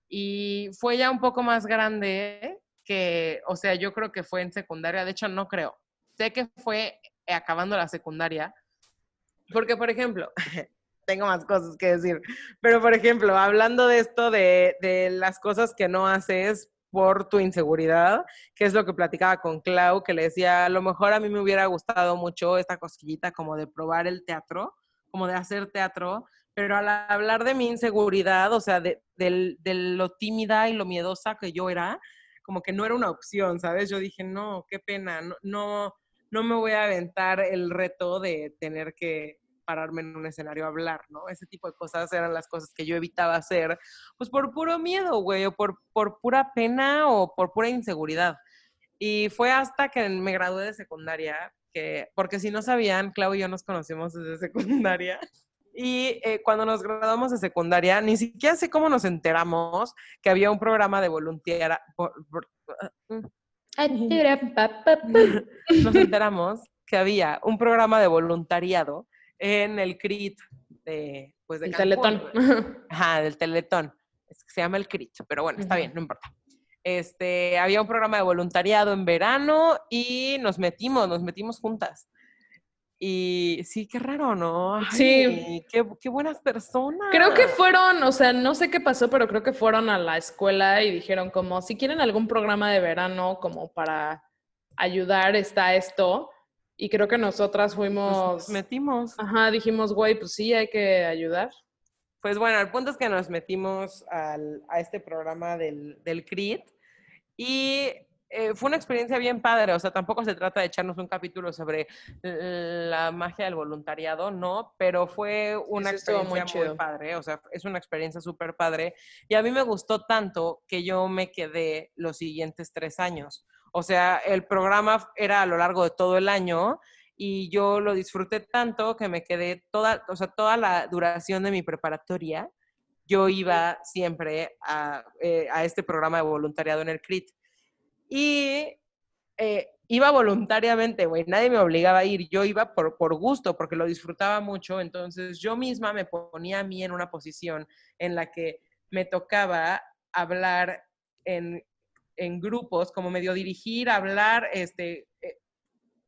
Y fue ya un poco más grande que, o sea, yo creo que fue en secundaria, de hecho no creo, sé que fue acabando la secundaria, porque por ejemplo, tengo más cosas que decir, pero por ejemplo, hablando de esto de, de las cosas que no haces por tu inseguridad, que es lo que platicaba con Clau, que le decía, a lo mejor a mí me hubiera gustado mucho esta cosquillita como de probar el teatro, como de hacer teatro, pero al hablar de mi inseguridad, o sea, de, del- de lo tímida y lo miedosa que yo era, como que no era una opción, ¿sabes? Yo dije, no, qué pena, no, no, no me voy a aventar el reto de tener que pararme en un escenario a hablar, ¿no? Ese tipo de cosas eran las cosas que yo evitaba hacer, pues por puro miedo, güey, o por, por pura pena o por pura inseguridad. Y fue hasta que me gradué de secundaria, que, porque si no sabían, Clau y yo nos conocimos desde secundaria. Y eh, cuando nos graduamos de secundaria, ni siquiera sé cómo nos enteramos que había un programa de voluntariado. Nos enteramos que había un programa de voluntariado en el CRIT de, pues de El Cancún, teletón. Ajá, del Teletón. Es que se llama el CRIT, pero bueno, está bien, no importa. Este, había un programa de voluntariado en verano y nos metimos, nos metimos juntas. Y sí, qué raro, ¿no? Ay, Sí. Qué, qué buenas personas. Creo que fueron, o sea, no sé qué pasó, pero creo que fueron a la escuela y dijeron como, si quieren algún programa de verano como para ayudar, está esto. Y creo que nosotras fuimos, nos metimos. ajá, dijimos, güey, pues sí, hay que ayudar. Pues bueno, el punto es que nos metimos al- a este programa del, del CRIT y eh, fue una experiencia bien padre. O sea, tampoco se trata de echarnos un capítulo sobre la magia del voluntariado, no, pero fue una muy experiencia muy, chido. padre. O sea, es una experiencia súper padre. Y a mí me gustó tanto que yo me quedé los siguientes tres años. O sea, el programa era a lo largo de todo el año y yo lo disfruté tanto que me quedé toda, o sea, toda la duración de mi preparatoria, yo iba siempre a, eh, a este programa de voluntariado en el CRIT. Y eh, iba voluntariamente, güey, nadie me obligaba a ir, yo iba por, por gusto, porque lo disfrutaba mucho, entonces yo misma me ponía a mí en una posición en la que me tocaba hablar en, en grupos, como medio dirigir, hablar, este, eh,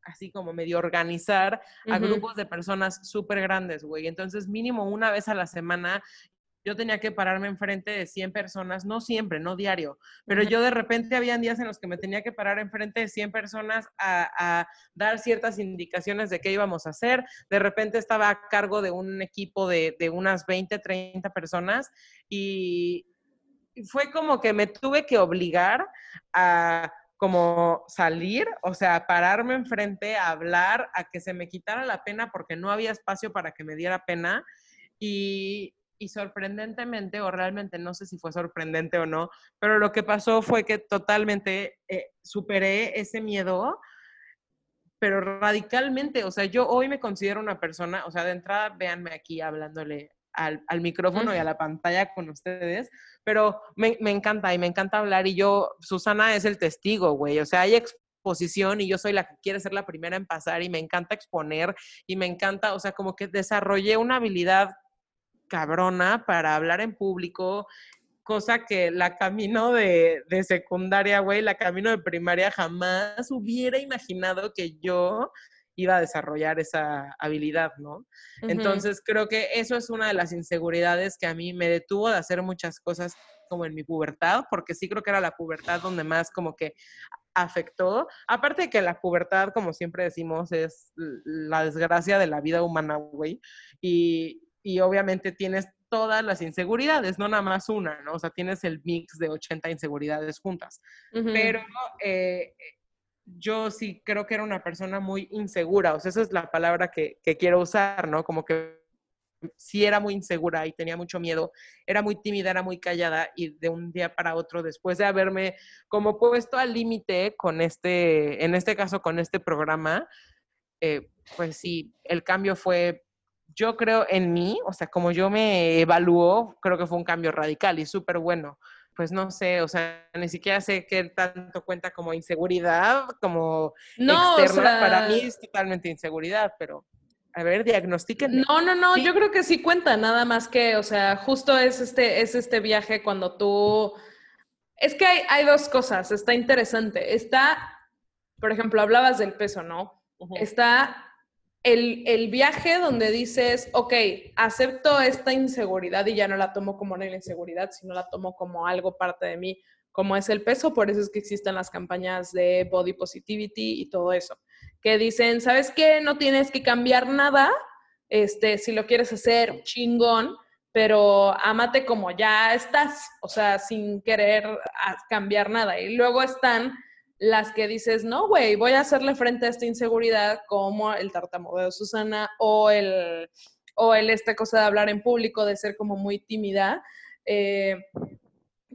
así como medio organizar a grupos de personas súper grandes, güey. Entonces, mínimo una vez a la semana, yo tenía que pararme enfrente de 100 personas, no siempre, no diario, pero yo de repente habían días en los que me tenía que parar enfrente de 100 personas a, a dar ciertas indicaciones de qué íbamos a hacer. De repente estaba a cargo de un equipo de, de unas 20, 30 personas y fue como que me tuve que obligar a como salir, o sea, a pararme enfrente, a hablar, a que se me quitara la pena porque no había espacio para que me diera pena. Y, y sorprendentemente, o realmente no sé si fue sorprendente o no, pero lo que pasó fue que totalmente eh, superé ese miedo, pero radicalmente, o sea, yo hoy me considero una persona, o sea, de entrada, véanme aquí hablándole al, al micrófono y a la pantalla con ustedes, pero me, me encanta y me encanta hablar y yo, Susana es el testigo, güey, o sea, hay exposición y yo soy la que quiere ser la primera en pasar y me encanta exponer y me encanta, o sea, como que desarrollé una habilidad cabrona para hablar en público, cosa que la camino de, de secundaria, güey, la camino de primaria jamás hubiera imaginado que yo iba a desarrollar esa habilidad, ¿no? Entonces creo que eso es una de las inseguridades que a mí me detuvo de hacer muchas cosas como en mi pubertad, porque sí creo que era la pubertad donde más como que afectó. Aparte de que la pubertad, como siempre decimos, es la desgracia de la vida humana, güey. Y, y obviamente tienes todas las inseguridades, no nada más una, ¿no? O sea, tienes el mix de 80 inseguridades juntas. Pero eh, yo sí creo que era una persona muy insegura, o sea, esa es la palabra que, que quiero usar, ¿no? Como que sí era muy insegura y tenía mucho miedo, era muy tímida, era muy callada y de un día para otro, después de haberme como puesto al límite con este, en este caso con este programa, eh, pues sí, el cambio fue, yo creo en mí, o sea, como yo me evaluó, creo que fue un cambio radical y súper bueno. Pues no sé, o sea, ni siquiera sé qué tanto cuenta como inseguridad, como No, o externa. Para mí sea, es totalmente inseguridad, pero a ver, diagnostiquen. No, no, no, Sí. yo creo que sí cuenta, nada más que, o sea, justo es este, es este viaje cuando tú... Es que hay, hay dos cosas, está interesante. Está, por ejemplo, hablabas del peso, ¿no? Está el, el viaje donde dices, ok, acepto esta inseguridad y ya no la tomo como una inseguridad, sino la tomo como algo parte de mí, como es el peso, por eso es que existen las campañas de body positivity y todo eso, que dicen, ¿sabes qué? No tienes que cambiar nada, este, si lo quieres hacer, chingón, pero ámate como ya estás, o sea, sin querer cambiar nada. Y luego están las que dices, no, güey, voy a hacerle frente a esta inseguridad como el tartamudeo de Susana o el, o el esta cosa de hablar en público, de ser como muy tímida, eh,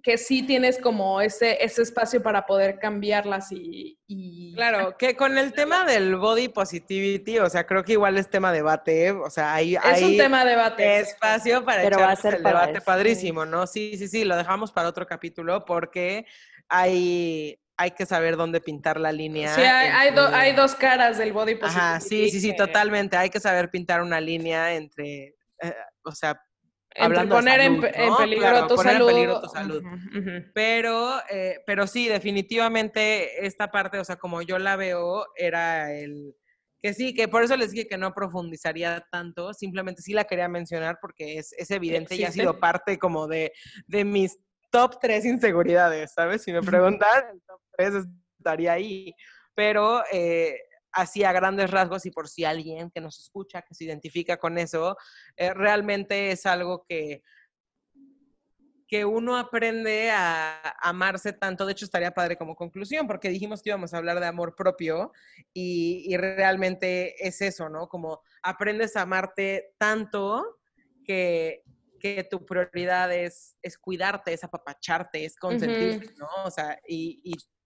que sí tienes como ese, ese espacio para poder cambiarlas y... y Claro, que con el tema del body positivity, o sea, creo que igual es tema debate, ¿eh? o sea, hay, Es hay un tema de debate. espacio para Pero va a ser el para debate eso. padrísimo, ¿no? Sí, sí, sí, lo dejamos para otro capítulo porque hay, hay que saber dónde pintar la línea. Sí, hay, hay do- entre- hay dos caras del body positivity. Ajá, sí, sí, sí, que- totalmente. Hay que saber pintar una línea entre, eh, o sea, Entre hablando poner en, salud, pe- en ¿no? peligro Claro, tu poner en salud. peligro tu salud. Ujú, ujú. Pero, eh, pero sí, definitivamente esta parte, o sea, como yo la veo, era el que sí, que por eso les dije que no profundizaría tanto, simplemente sí la quería mencionar porque es, es evidente y ha sido parte como de, de mis top tres inseguridades, ¿sabes? Si me preguntan, el top estaría ahí. Pero eh, así a grandes rasgos y por si alguien que nos escucha, que se identifica con eso, eh, realmente es algo que que uno aprende a amarse tanto. De hecho, estaría padre como conclusión, porque dijimos que íbamos a hablar de amor propio y, y realmente es eso, ¿no? Como aprendes a amarte tanto que, que tu prioridad es, es cuidarte, es apapacharte, es consentirte, ¿no? O sea, y, y- y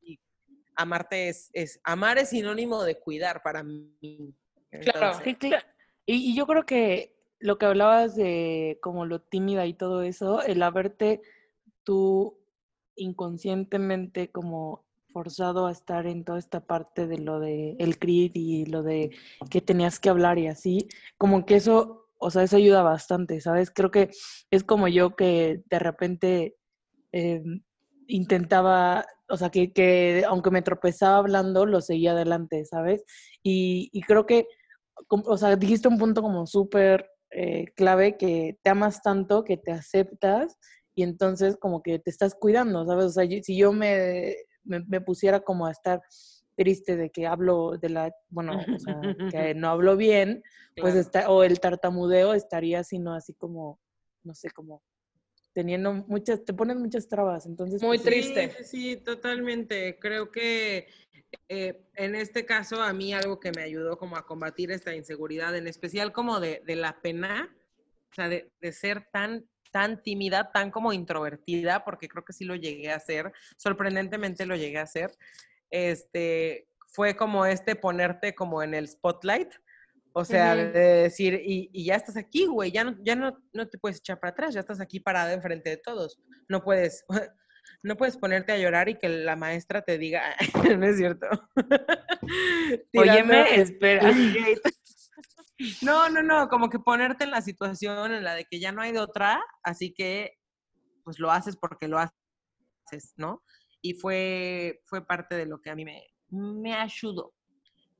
amarte es, es, amar es sinónimo de cuidar para mí. Claro. Sí, cla- Y, y yo creo que lo que hablabas de como lo tímida y todo eso, el haberte tú inconscientemente como forzado a estar en toda esta parte de lo de el CRID y lo de que tenías que hablar y así, como que eso, o sea, eso ayuda bastante, ¿sabes? Creo que es como yo que de repente eh, intentaba, o sea, que, que aunque me tropezaba hablando, lo seguía adelante, ¿sabes? Y, y creo que, o sea, dijiste un punto como súper eh, clave, que te amas tanto, que te aceptas y entonces como que te estás cuidando, ¿sabes? O sea, yo- si yo me, me, me pusiera como a estar triste de que hablo de la, bueno, o sea, que no hablo bien, pues Claro. está, o el tartamudeo estaría sino así como, no sé, como teniendo muchas, te ponen muchas trabas, entonces Muy pues, triste. Sí, sí, sí, totalmente. Creo que eh, en este caso a mí algo que me ayudó como a combatir esta inseguridad, en especial como de, de la pena, o sea, de, de ser tan tan tímida, tan como introvertida, porque creo que sí lo llegué a hacer, sorprendentemente lo llegué a hacer, este, fue como este ponerte como en el spotlight, o sea, de decir, y, y ya estás aquí, güey, ya, no, ya no, no te puedes echar para atrás, ya estás aquí parada enfrente de todos, no puedes... No puedes ponerte a llorar y que la maestra te diga, no es cierto. Óyeme, espera. No, no, no, como que ponerte en la situación en la de que ya no hay de otra, así que pues lo haces porque lo haces, ¿no? Y fue, fue parte de lo que a mí me, me ayudó.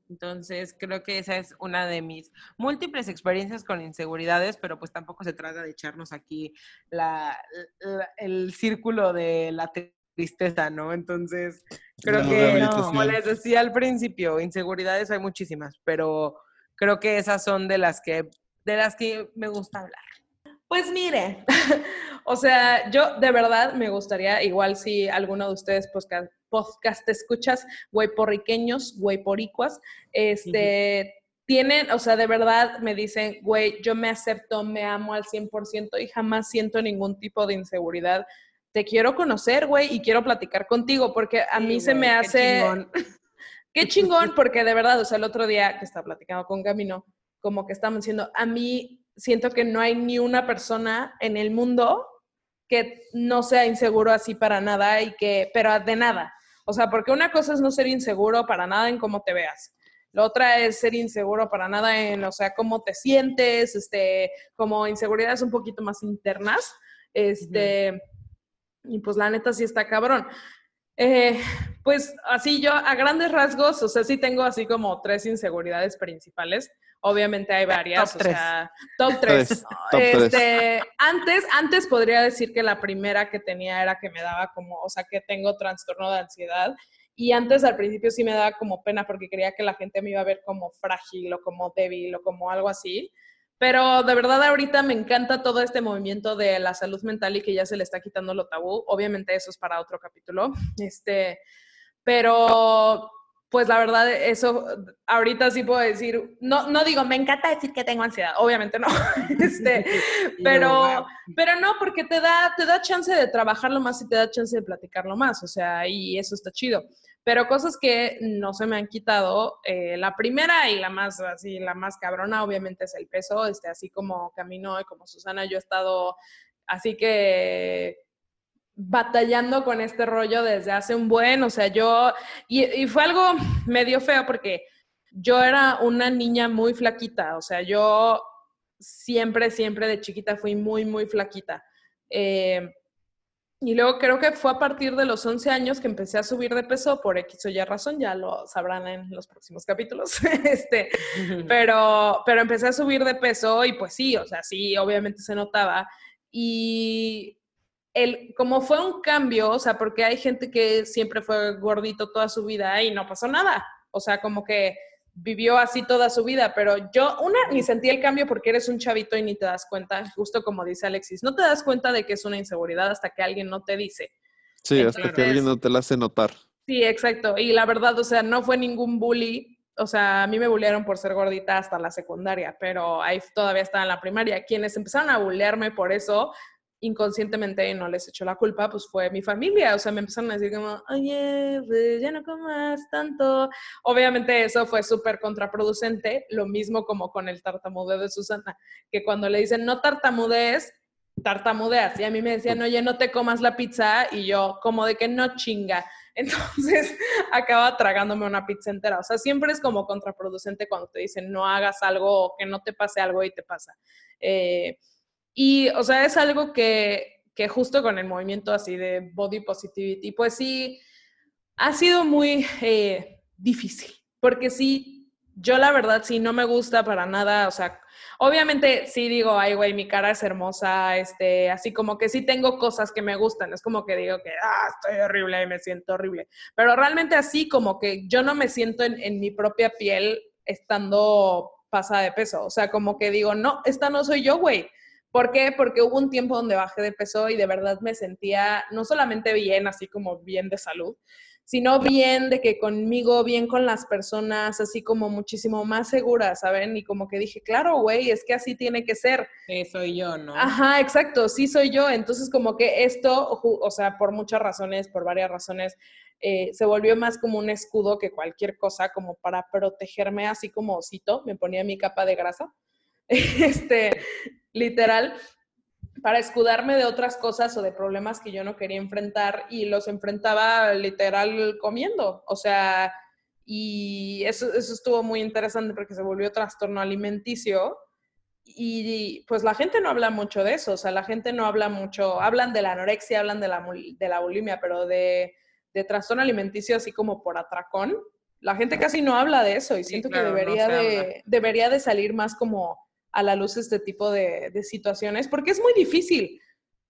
Entonces, creo que esa es una de mis múltiples experiencias con inseguridades, pero pues tampoco se trata de echarnos aquí la, la- el círculo de la tristeza, ¿no? Entonces, creo que, como les decía al principio, inseguridades hay muchísimas, pero creo que esas son de las que, de las que me gusta hablar. Pues mire, o sea, yo de verdad me gustaría, igual si alguno de ustedes podcast, podcast escuchas, güeyporriqueños, güeyporicuas, este, tienen, o sea, de verdad me dicen, güey, yo me acepto, me amo al 100% y jamás siento ningún tipo de inseguridad. Te quiero conocer, güey, y quiero platicar contigo, porque a Sí, mí se güey, me qué hace... chingón. Qué chingón, porque de verdad, o sea, el otro día que estaba platicando con Camino, como que estábamos diciendo, a mí siento que no hay ni una persona en el mundo que no sea inseguro así para nada y que, pero de nada. O sea, porque una cosa es no ser inseguro para nada en cómo te veas. La otra es ser inseguro para nada en, o sea, cómo te sientes, este, como inseguridades un poquito más internas. Este, y pues la neta sí está cabrón. Eh, pues así yo, a grandes rasgos, o sea, sí tengo así como tres inseguridades principales. Obviamente hay varias, Top o tres. sea, top Tres, tres. top tres. Este, antes, antes podría decir que la primera que tenía era que me daba como, o sea, que tengo trastorno de ansiedad. Y antes al principio sí me daba como pena porque quería que la gente me iba a ver como frágil o como débil o como algo así. Pero de verdad ahorita me encanta todo este movimiento de la salud mental y que ya se le está quitando lo tabú. Obviamente eso es para otro capítulo. Este, pero pues la verdad eso ahorita sí puedo decir, no, no digo, me encanta decir que tengo ansiedad, obviamente no. Este, pero, pero no, porque te da, te da chance de trabajarlo más y te da chance de platicarlo más, o sea, y eso está chido. Pero cosas que no se me han quitado, eh, la primera y la más, así, la más cabrona, obviamente es el peso, este, así como Camino y como Susana, yo he estado, así que batallando con este rollo desde hace un buen, o sea, yo, y, y fue algo medio feo porque yo era una niña muy flaquita, o sea, yo siempre, siempre de chiquita fui muy, muy flaquita. Eh, y luego creo que fue a partir de los 11 años que empecé a subir de peso por X o Y razón, ya lo sabrán en los próximos capítulos. este, pero, pero empecé a subir de peso y pues sí, o sea, sí, obviamente se notaba. Y el, como fue un cambio, o sea, porque hay gente que siempre fue gordito toda su vida y no pasó nada. O sea, como que vivió así toda su vida, pero yo, una, ni sentí el cambio porque eres un chavito y ni te das cuenta, justo como dice Alexis, no te das cuenta de que es una inseguridad hasta que alguien no te dice. Sí, hasta que alguien no te la hace notar. Sí, exacto. Y la verdad, o sea, no fue ningún bully. O sea, a mí me bullearon por ser gordita hasta la secundaria, pero ahí todavía estaba en la primaria. Quienes empezaron a bullearme por eso, inconscientemente, y no les echo la culpa, pues fue mi familia. O sea, me empezaron a decir como, oye, pues ya no comas tanto. Obviamente eso fue súper contraproducente. Lo mismo como con el tartamudeo de Susana, que cuando le dicen no tartamudees, tartamudeas. Y a mí me decían, oye, no te comas la pizza. Y yo, como de que no chinga. Entonces acaba tragándome una pizza entera. O sea, siempre es como contraproducente cuando te dicen no hagas algo o que no te pase algo y te pasa. Eh, y, o sea, es algo que, que justo con el movimiento así de body positivity, pues sí, ha sido muy eh, difícil. Porque sí, yo la verdad sí no me gusta para nada, o sea, obviamente sí digo, ay, güey, mi cara es hermosa, este, así como que sí tengo cosas que me gustan, es como que digo que, ah, estoy horrible y me siento horrible, pero realmente así como que yo no me siento en, en mi propia piel estando pasada de peso, o sea, como que digo, no, esta no soy yo, güey, ¿Por qué? Porque hubo un tiempo donde bajé de peso y de verdad me sentía no solamente bien, así como bien de salud, sino bien de que conmigo, bien con las personas, así como muchísimo más segura, ¿saben? Y como que dije, claro, güey, es que así tiene que ser. Sí, soy yo, ¿no? Ajá, exacto, sí soy yo. Entonces, como que esto, o sea, por muchas razones, por varias razones, eh, se volvió más como un escudo que cualquier cosa, como para protegerme, así como osito, me ponía mi capa de grasa, este, literal, para escudarme de otras cosas o de problemas que yo no quería enfrentar y los enfrentaba literal comiendo, o sea, y eso, eso estuvo muy interesante porque se volvió trastorno alimenticio y pues la gente no habla mucho de eso, o sea, la gente no habla mucho, hablan de la anorexia, hablan de la, de la bulimia, pero de, de trastorno alimenticio así como por atracón, la gente casi no habla de eso y Sí, siento claro, que debería, de, debería de salir más como a la luz este tipo de, de situaciones, porque es muy difícil,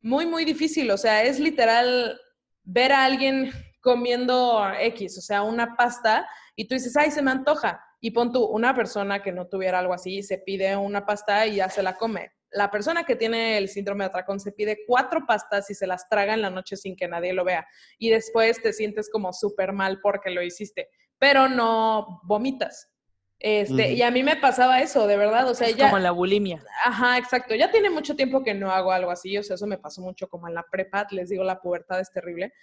muy, muy difícil, o sea, es literal ver a alguien comiendo X, o sea, una pasta, y tú dices, ay, se me antoja. Y pon tú, una persona que no tuviera algo así, se pide una pasta y ya se la come. La persona que tiene el síndrome de atracón se pide cuatro pastas y se las traga en la noche sin que nadie lo vea. Y después te sientes como súper mal porque lo hiciste, pero no vomitas. Este. Y a mí me pasaba eso, de verdad. O sea, es ya, como la bulimia. Ajá, exacto. Ya tiene mucho tiempo que no hago algo así. O sea, eso me pasó mucho como en la prepa. Les digo, la pubertad es terrible.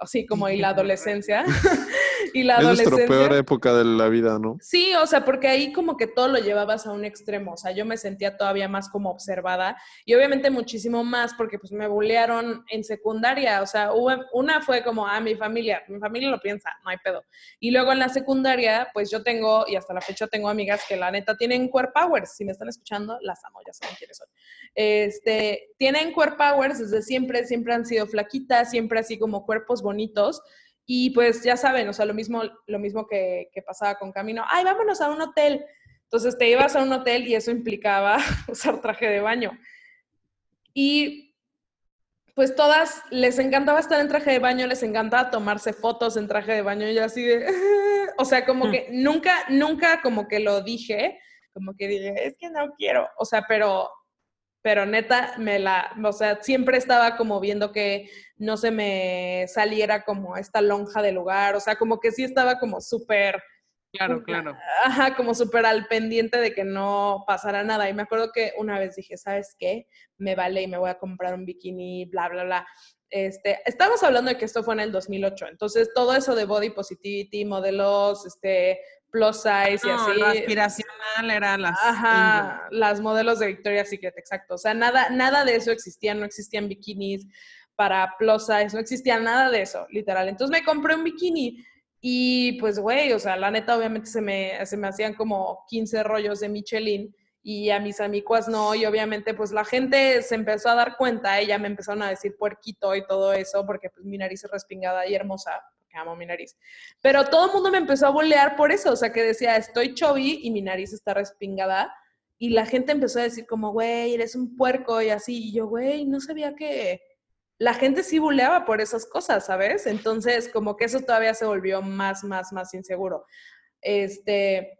Así como y la adolescencia. y la Es nuestra adolescencia. peor época de la vida, ¿no? Sí, o sea, porque ahí como que todo lo llevabas a un extremo, o sea, yo me sentía todavía más como observada y obviamente muchísimo más porque pues me bullearon en secundaria, o sea, hubo, una fue como, ah, mi familia, mi familia lo piensa, no hay pedo. Y luego en la secundaria, pues yo tengo, y hasta la fecha tengo amigas que la neta tienen core powers, si me están escuchando, las amo, ya saben quiénes son. Este, tienen core powers desde siempre, siempre han sido flaquitas, siempre así como cuerpos bonitos. Y pues ya saben, o sea, lo mismo, lo mismo que, que pasaba con Camino, ay, vámonos a un hotel. Entonces te ibas a un hotel y eso implicaba usar traje de baño. Y pues todas les encantaba estar en traje de baño, les encantaba tomarse fotos en traje de baño y yo así de, o sea, como que nunca, nunca como que lo dije, como que dije, es que no quiero, o sea, pero, pero neta, me la, o sea, siempre estaba como viendo que no se me saliera como esta lonja de lugar, o sea, como que sí estaba como súper, Claro, claro. ajá, como súper al pendiente de que no pasara nada. Y me acuerdo que una vez dije, ¿sabes qué? Me vale y me voy a comprar un bikini, bla, bla, bla. Este, estamos hablando de que esto fue en el 2008, entonces todo eso de body positivity, modelos, este, plus size y No, así. lo aspiracional era las Ajá, las modelos de Victoria's Secret, exacto. O sea, nada, nada de eso existía, no existían bikinis para plus size, no existía nada de eso, literal. Entonces me compré un bikini y pues, güey, o sea, la neta, obviamente se me, se me hacían como 15 rollos de Michelin y a mis amigas no, y obviamente pues la gente se empezó a dar cuenta, y ya me empezaron a decir puerquito y todo eso, porque pues mi nariz es respingada y hermosa, amo mi nariz. Pero todo el mundo me empezó a bolear por eso, o sea, que decía, estoy chubby y mi nariz está respingada. Y la gente empezó a decir como, güey, eres un puerco y así. Y yo, güey, no sabía que la gente sí buleaba por esas cosas, ¿sabes? Entonces, como que eso todavía se volvió más, más, más inseguro. Este,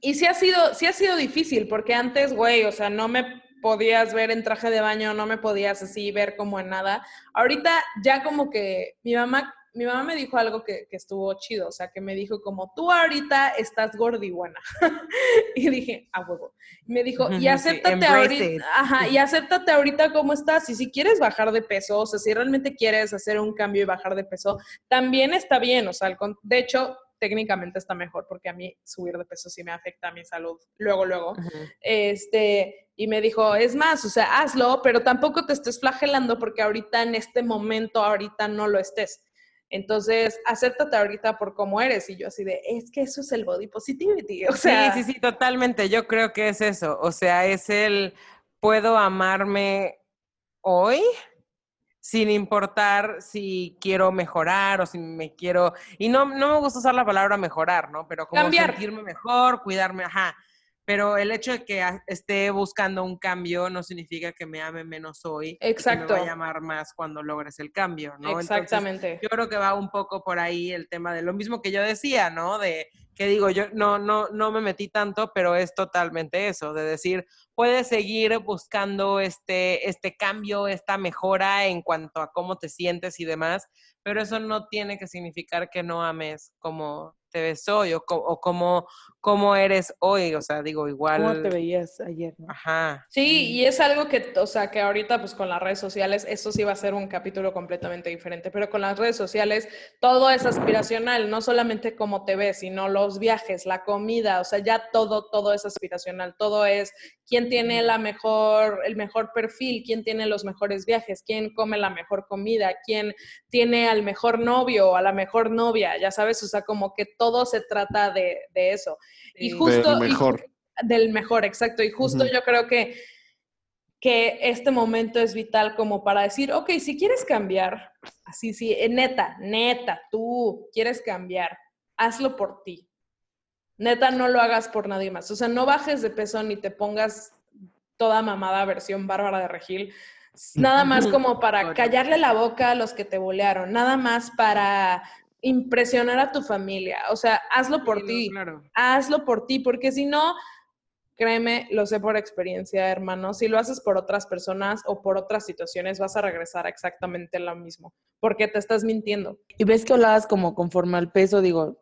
y sí ha sido, sí ha sido difícil, porque antes, güey, o sea, no me podías ver en traje de baño, no me podías así ver como en nada. Ahorita ya como que mi mamá, mi mamá me dijo algo que, que estuvo chido, o sea, que me dijo como, tú ahorita estás gordi buena. y dije, a huevo. Me dijo, y acéptate ahorita, it. ajá, y acéptate ahorita como estás. Y si quieres bajar de peso, o sea, si realmente quieres hacer un cambio y bajar de peso, también está bien, o sea, con- de hecho, técnicamente está mejor porque a mí subir de peso sí me afecta a mi salud luego, luego. Este, y me dijo, es más, o sea, hazlo, pero tampoco te estés flagelando porque ahorita en este momento, ahorita no lo estés. Entonces, acéptate ahorita por cómo eres. Y yo así de, es que eso es el body positivity. O sea, sí, sí, sí, totalmente. Yo creo que es eso. O sea, es el puedo amarme hoy sin importar si quiero mejorar o si me quiero. Y no, no me gusta usar la palabra mejorar, ¿no? Pero como Cambiar. sentirme mejor, cuidarme, ajá. Pero el hecho de que esté buscando un cambio no significa que me ame menos hoy. y Exacto. que me vaya a amar más cuando logres el cambio, ¿no? Entonces, exactamente. yo creo que va un poco por ahí el tema de lo mismo que yo decía, ¿no? De que digo, yo no, no, no me metí tanto, pero es totalmente eso, de decir, puedes seguir buscando este, este cambio, esta mejora en cuanto a cómo te sientes y demás, pero eso no tiene que significar que no ames como te ves hoy o, o cómo, cómo eres hoy, o sea, digo, igual... ¿Cómo te veías ayer? no? Ajá. Sí, y es algo que, o sea, que ahorita pues con las redes sociales, eso sí va a ser un capítulo completamente diferente, pero con las redes sociales todo es aspiracional, no solamente cómo te ves, sino los viajes, la comida, o sea, ya todo, todo es aspiracional, todo es quién tiene la mejor, el mejor perfil, quién tiene los mejores viajes, quién come la mejor comida, quién tiene al mejor novio o a la mejor novia, ya sabes, o sea, como que todo se trata de, de eso. Y justo... Del y- mejor. del mejor, exacto. Y justo yo creo que, que este momento es vital como para decir, ok, si quieres cambiar, así, sí, eh, neta, neta, tú quieres cambiar, hazlo por ti. Neta, no lo hagas por nadie más. O sea, no bajes de peso ni te pongas toda mamada versión Bárbara de Regil. Nada más como para callarle la boca a los que te bolearon, nada más para impresionar a tu familia. O sea, hazlo por Sí, no, ti claro. hazlo por ti, porque si no, créeme, lo sé por experiencia, hermano, si lo haces por otras personas o por otras situaciones, vas a regresar a exactamente lo mismo, porque te estás mintiendo. Y ves que hablabas como conforme al peso, digo,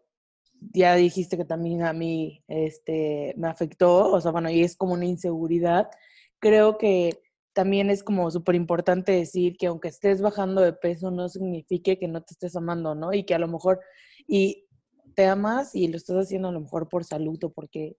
ya dijiste que también a mí este, me afectó, o sea, bueno, y es como una inseguridad. Creo que también es como súper importante decir que aunque estés bajando de peso, no signifique que no te estés amando, ¿no? Y que a lo mejor, y te amas y lo estás haciendo a lo mejor por salud o porque,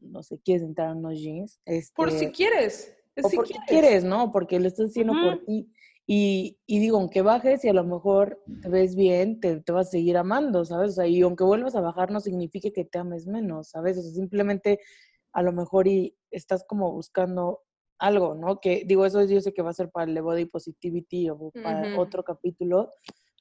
no sé, quieres entrar en unos jeans. Por este, si quieres. es o si porque quieres. quieres, ¿no? Porque lo estás haciendo por ti. Y, y digo, aunque bajes y a lo mejor te ves bien, te, te vas a seguir amando, ¿sabes? O sea, y aunque vuelvas a bajar no significa que te ames menos, ¿sabes? O sea, simplemente a lo mejor y estás como buscando algo, ¿no? Que digo, eso yo sé que va a ser para el de Body Positivity o para otro capítulo,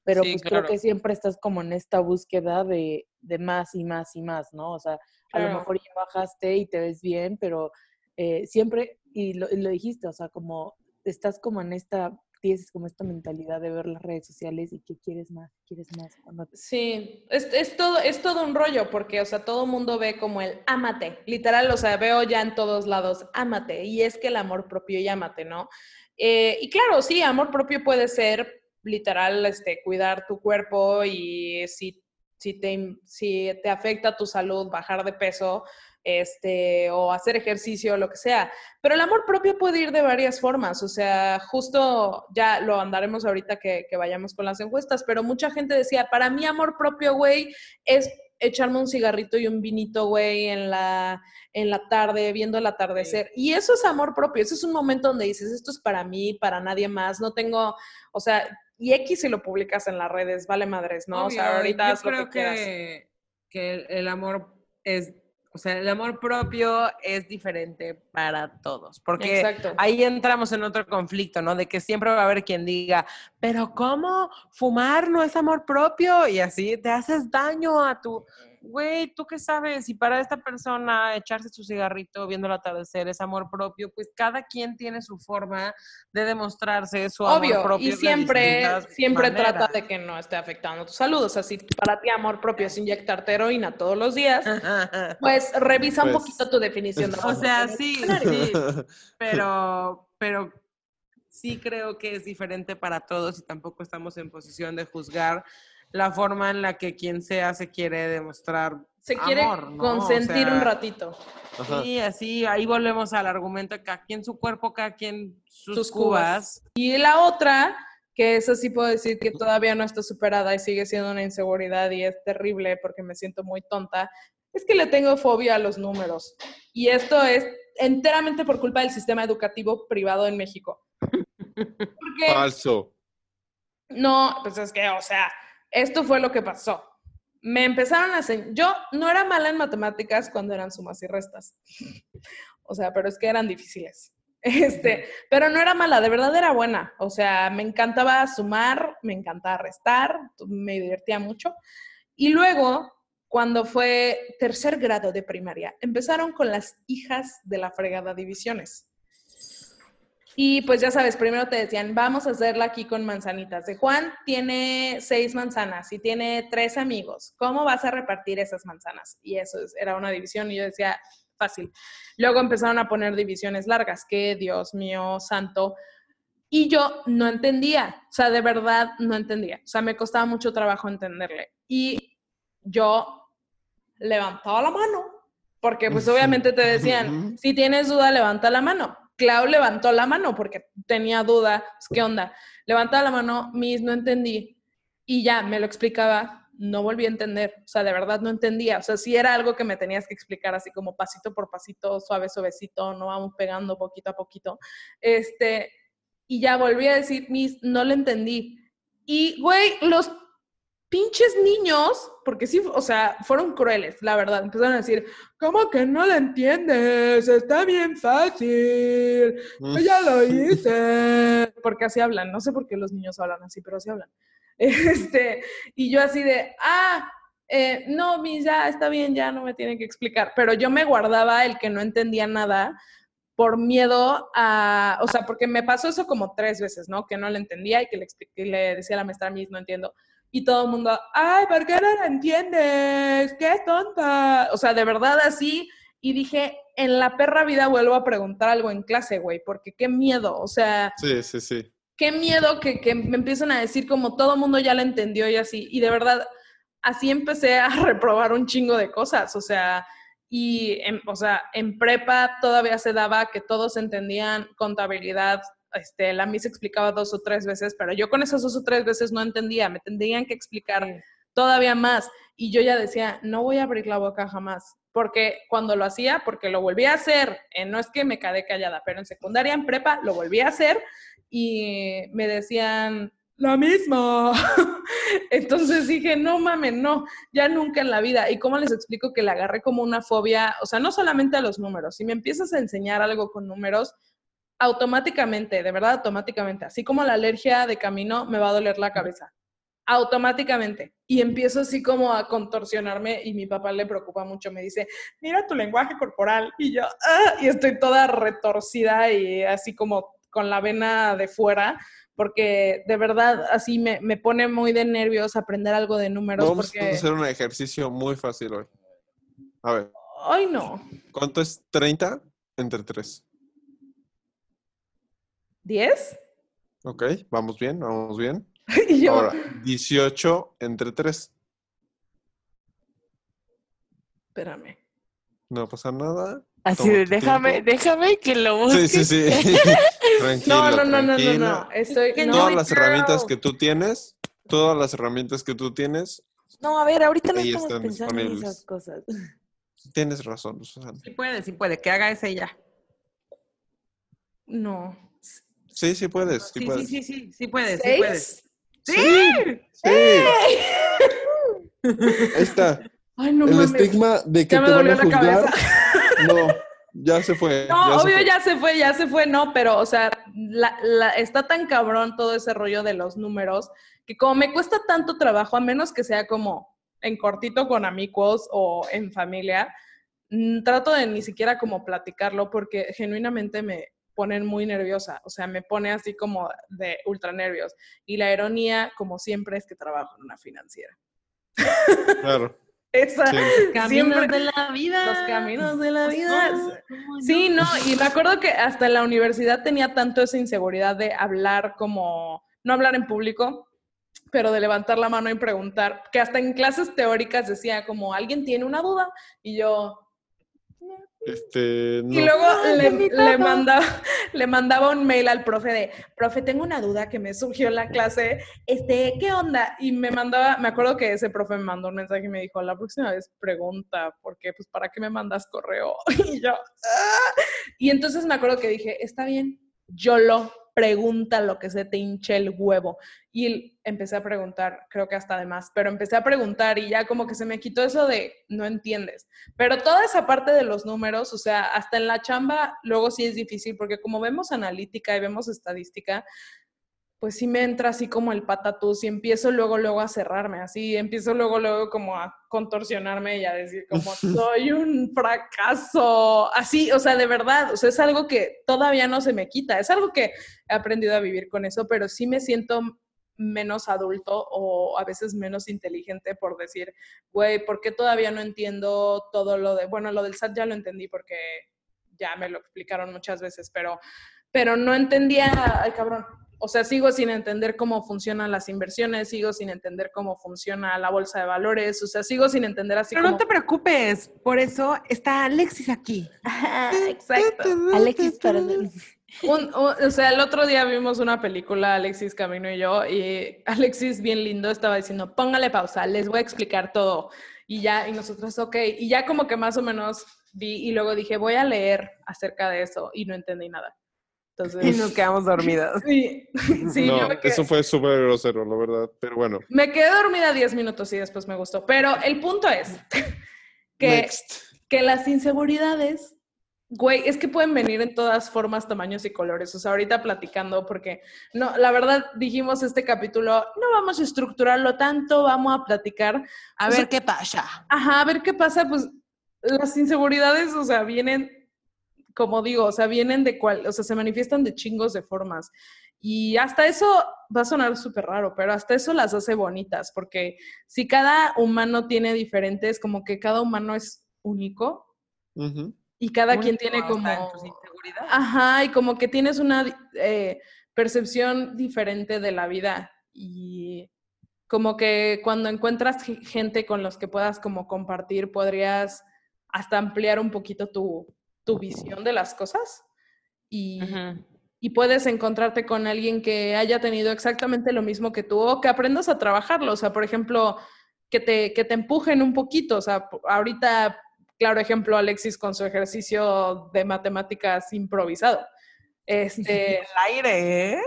pero Sí, pues claro. creo que siempre estás como en esta búsqueda de, de más y más y más, ¿no? O sea, a lo mejor ya bajaste y te ves bien, pero eh, siempre, y lo, y lo dijiste, o sea, como estás como en esta, tienes como esta mentalidad de ver las redes sociales y que quieres más, quieres más. cuando Sí, es, es todo, es todo un rollo, porque, o sea, todo mundo ve como el ámate, literal, o sea, veo ya en todos lados, ámate, y es que el amor propio y ámate, ¿no? Eh, y claro, sí, amor propio puede ser, literal, este, cuidar tu cuerpo y si, si, te, si te afecta tu salud, bajar de peso, este, o hacer ejercicio, lo que sea. Pero el amor propio puede ir de varias formas, o sea, justo ya lo andaremos ahorita que, que vayamos con las encuestas, pero mucha gente decía, para mí amor propio, güey, es echarme un cigarrito y un vinito, güey, en la, en la tarde, viendo el atardecer. Y eso es amor propio, eso es un momento donde dices, esto es para mí, para nadie más, no tengo, o sea, y X si lo publicas en las redes, vale madres, ¿no? o sea, ahorita yo haz lo que quieras. que, que el, el amor es, o sea, el amor propio es diferente para todos, porque Exacto. ahí entramos en otro conflicto, ¿no? De que siempre va a haber quien diga, pero ¿cómo fumar no es amor propio? Y así te haces daño a tu, güey, ¿tú qué sabes? Si para esta persona echarse su cigarrito viendo el atardecer es amor propio, pues cada quien tiene su forma de demostrarse su Obvio, amor propio. y siempre, siempre trata maneras. de que no esté afectando tu salud. O sea, si para ti amor propio es inyectarte heroína todos los días, pues revisa un Pues- poquito tu definición de O amor sea, sí, sí, pero, pero sí creo que es diferente para todos y tampoco estamos en posición de juzgar la forma en la que quien sea se quiere demostrar Se quiere amor, ¿no? O consentir un ratito. Sí, así, ahí volvemos al argumento cada quien su cuerpo, cada quien sus, Sus cubas. Y la otra, que esa sí puedo decir que todavía no está superada y sigue siendo una inseguridad y es terrible porque me siento muy tonta, es que le tengo fobia a los números. Y esto es enteramente por culpa del sistema educativo privado en México. Porque Falso. No, pues es que, o sea, esto fue lo que pasó. Me empezaron a enseñar. Yo no era mala en matemáticas cuando eran sumas y restas. O sea, pero es que eran difíciles. Este, pero no era mala, de verdad era buena. O sea, me encantaba sumar, me encantaba restar, me divertía mucho. Y luego, cuando fue tercer grado de primaria, empezaron con las hijas de la fregada divisiones. Y pues ya sabes, primero te decían, vamos a hacerla aquí con manzanitas. De Juan tiene seis manzanas y tiene tres amigos. ¿Cómo vas a repartir esas manzanas? Y eso es- era una división y yo decía, fácil. Luego empezaron a poner divisiones largas, que Dios mío, santo. Y yo no entendía, o sea, de verdad no entendía. O sea, me costaba mucho trabajo entenderle. Y yo levantaba la mano, porque pues obviamente te decían, si tienes duda, levanta la mano. Clau levantó la mano porque tenía duda, ¿qué onda? Levantaba la mano, Miss, no entendí. Y ya, me lo explicaba, no volví a entender, o sea, de verdad no entendía. O sea, sí era algo que me tenías que explicar así como pasito por pasito, suave, suavecito, no vamos pegando poquito a poquito. Este, y ya volví a decir, Miss, no lo entendí. Y, güey, los pinches niños, porque sí, o sea, fueron crueles, la verdad. Empezaron a decir, ¿cómo que no lo entiendes? Está bien fácil. Yo ya lo hice. Porque así hablan. No sé por qué los niños hablan así, pero así hablan. Este, y yo así de, ah, eh, no, mi, ya está bien, ya no me tienen que explicar. Pero yo me guardaba el que no entendía nada por miedo a, o sea, porque me pasó eso como tres veces, ¿no? Que no le entendía y que le, decía a la maestra, Miss, no entiendo. Y todo el mundo, ay, ¿por qué no la entiendes? ¡Qué tonta! O sea, de verdad así. Y dije, en la perra vida vuelvo a preguntar algo en clase, güey, porque qué miedo. O sea, Sí, sí, sí. qué miedo que, que me empiecen a decir como todo el mundo ya la entendió y así. Y de verdad, así empecé a reprobar un chingo de cosas. O sea, y en, o sea, en prepa todavía se daba que todos entendían contabilidad. Este, la Miss explicaba dos o tres veces, pero yo con esas dos o tres veces no entendía. Me tendrían que explicar todavía más. Y yo ya decía, no voy a abrir la boca jamás. Porque cuando lo hacía, porque lo volví a hacer, eh, no es que me quedé callada, pero en secundaria, en prepa, lo volví a hacer y me decían, la misma. Entonces dije, no mames, no, ya nunca en la vida. ¿Y cómo les explico que le agarré como una fobia? O sea, no solamente a los números. Si me empiezas a enseñar algo con números, automáticamente, de verdad, automáticamente, así como la alergia de camino, me va a doler la cabeza. Automáticamente. Y empiezo así como a contorsionarme y mi papá le preocupa mucho. Me dice, mira tu lenguaje corporal. Y yo, "Ah", y estoy toda retorcida y así como con la vena de fuera porque de verdad así me, me pone muy de nervios aprender algo de números Vamos porque... a hacer un ejercicio muy fácil hoy. A ver, Ay, no. ¿cuánto es 30 entre 3? ¿10? Ok, vamos bien, vamos bien. Y yo, Ahora, 18 entre 3. espérame. No pasa nada. Así de, déjame, tiempo. déjame que lo busque. Sí, sí, sí. Tranquilo, No, no, no, no, no, no. Estoy... Que no. Todas las herramientas que tú tienes, todas las herramientas que tú tienes, No, a ver, ahorita no estamos están pensando en esas cosas. tienes razón, Susana. Sí puede, sí puede, que haga ese ya. No. Sí, sí puedes, sí, Sí, puedes. sí, sí, sí, sí puedes, sí puedes. Sí, sí. Ahí está. Ay, no el mames. estigma de que Ya me te van dolió a la juzgar. cabeza. No, ya se fue. No, ya se obvio fue. ya se fue, ya se fue, no, pero, o sea, la- la- está tan cabrón todo ese rollo de los números que como me cuesta tanto trabajo, a menos que sea como en cortito con amigos o en familia, mm, trato de ni siquiera como platicarlo porque genuinamente me ponen muy nerviosa, o sea, me pone así como de ultra nervios. Y la ironía, como siempre, es que trabajo en una financiera. Claro. Esa, Sí. siempre, de la vida. los caminos de la vida. no, ¿cómo Sí, no? no, y me acuerdo que hasta en la universidad tenía tanto esa inseguridad de hablar como, no hablar en público, pero de levantar la mano y preguntar, que hasta en clases teóricas decía como, ¿alguien tiene una duda? Y yo, Este, no. y luego No, le, mandaba, le mandaba un mail al profe de, profe, tengo una duda que me surgió en la clase, este, ¿qué onda? Y me mandaba, me acuerdo que ese profe me mandó un mensaje y me dijo, la próxima vez pregunta, porque pues, ¿para qué me mandas correo? Y yo, "Ah". Y entonces me acuerdo que dije, está bien, yo lo pregunta lo que se te hinche el huevo. Y empecé a preguntar, creo que hasta de más, pero empecé a preguntar y ya como que se me quitó eso de no entiendes. Pero toda esa parte de los números, o sea, hasta en la chamba, luego sí es difícil, porque como vemos analítica y vemos estadística, pues sí me entra así como el patatús y empiezo luego, luego a cerrarme, así, empiezo luego, luego como a contorsionarme y a decir como soy un fracaso, así, o sea, de verdad, o sea, es algo que todavía no se me quita, es algo que he aprendido a vivir con eso, pero sí me siento menos adulto o a veces menos inteligente por decir, güey, ¿por qué todavía no entiendo todo lo de, bueno, lo del SAT ya lo entendí porque ya me lo explicaron muchas veces, pero, pero no entendía, ay cabrón, o sea, sigo sin entender cómo funcionan las inversiones, sigo sin entender cómo funciona la bolsa de valores, o sea, sigo sin entender así Pero como... no te preocupes, por eso está Alexis aquí. Exacto. Alexis para Un- un- o sea, el otro día vimos una película, Alexis Camino y yo, y Alexis, bien lindo, estaba diciendo, póngale pausa, les voy a explicar todo. Y ya, y nosotros, ok, y ya como que más o menos vi, y luego dije, voy a leer acerca de eso, y no entendí nada. Y nos quedamos dormidas. sí, sí, no, yo me quedé, eso fue súper grosero, la verdad. Pero bueno, me quedé dormida 10 minutos y después me gustó. Pero el punto es que Next. que las inseguridades, güey, es que pueden venir en todas formas, tamaños y colores. O sea, ahorita platicando, porque no, la verdad dijimos este capítulo, no vamos a estructurarlo tanto, vamos a platicar. A O ver sea, qué pasa. Ajá, a ver qué pasa, pues las inseguridades, o sea, vienen, como digo, o sea, vienen de cual, o sea, se manifiestan de chingos de formas. Y hasta eso va a sonar súper raro, pero hasta eso las hace bonitas, porque si cada humano tiene diferentes, como que cada humano es único. Y cada quien tiene como... Ajá, y como que tienes una eh, percepción diferente de la vida. Y como que cuando encuentras ge- gente con los que puedas como compartir, podrías hasta ampliar un poquito tu, tu visión de las cosas y, y puedes encontrarte con alguien que haya tenido exactamente lo mismo que tú o que aprendas a trabajarlo. O sea, por ejemplo, que te, que te empujen un poquito. O sea, ahorita, claro ejemplo, Alexis con su ejercicio de matemáticas improvisado. Este, El aire, ¿eh?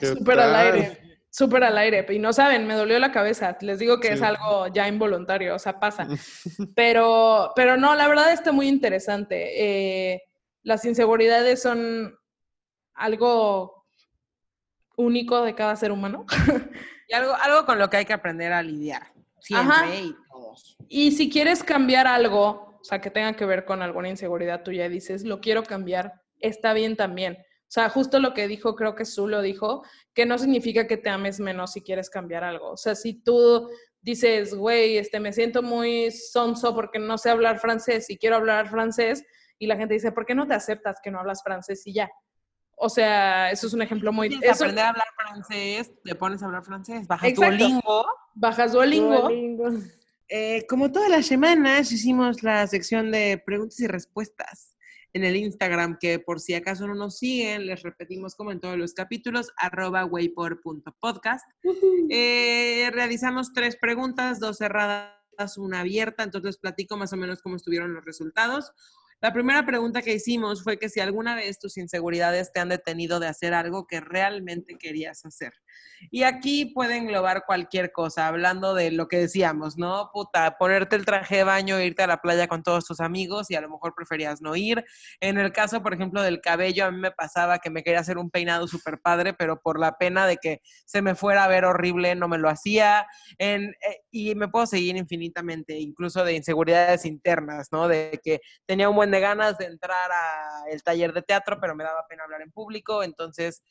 ¿Qué súper al aire, súper al aire. Y no saben, me dolió la cabeza. Les digo que es algo ya involuntario, o sea, pasa. Pero, pero no, la verdad está muy interesante. Eh, las inseguridades son algo único de cada ser humano. Y algo, algo con lo que hay que aprender a lidiar. Siempre Ajá. y todos. Y si quieres cambiar algo, o sea, que tenga que ver con alguna inseguridad tuya y dices, lo quiero cambiar, está bien también. O sea, justo lo que dijo, creo que Su lo dijo, que no significa que te ames menos si quieres cambiar algo. O sea, si tú dices, güey, este, me siento muy sonso porque no sé hablar francés y quiero hablar francés, y la gente dice, ¿por qué no te aceptas que no hablas francés y ya? O sea, eso es un ejemplo muy... quieres eso- aprender a hablar francés, te pones a hablar francés, bajas Exacto. Duolingo. bajas Duolingo. Duolingo. Eh, como todas las semanas, hicimos la sección de preguntas y respuestas en el Instagram, que por si acaso no nos siguen, les repetimos como en todos los capítulos, arroba waypor.podcast. Eh, realizamos tres preguntas, dos cerradas, una abierta, entonces les platico más o menos cómo estuvieron los resultados. La primera pregunta que hicimos fue que si alguna vez tus inseguridades te han detenido de hacer algo que realmente querías hacer. Y aquí puede englobar cualquier cosa, hablando de lo que decíamos, ¿no? Puta, ponerte el traje de baño irte a la playa con todos tus amigos y a lo mejor preferías no ir. En el caso, por ejemplo, del cabello, a mí me pasaba que me quería hacer un peinado súper padre, pero por la pena de que se me fuera a ver horrible, no me lo hacía. Eh, y me puedo seguir infinitamente, incluso de inseguridades internas, ¿no? De que tenía un buen de ganas de entrar al taller de teatro, pero me daba pena hablar en público, entonces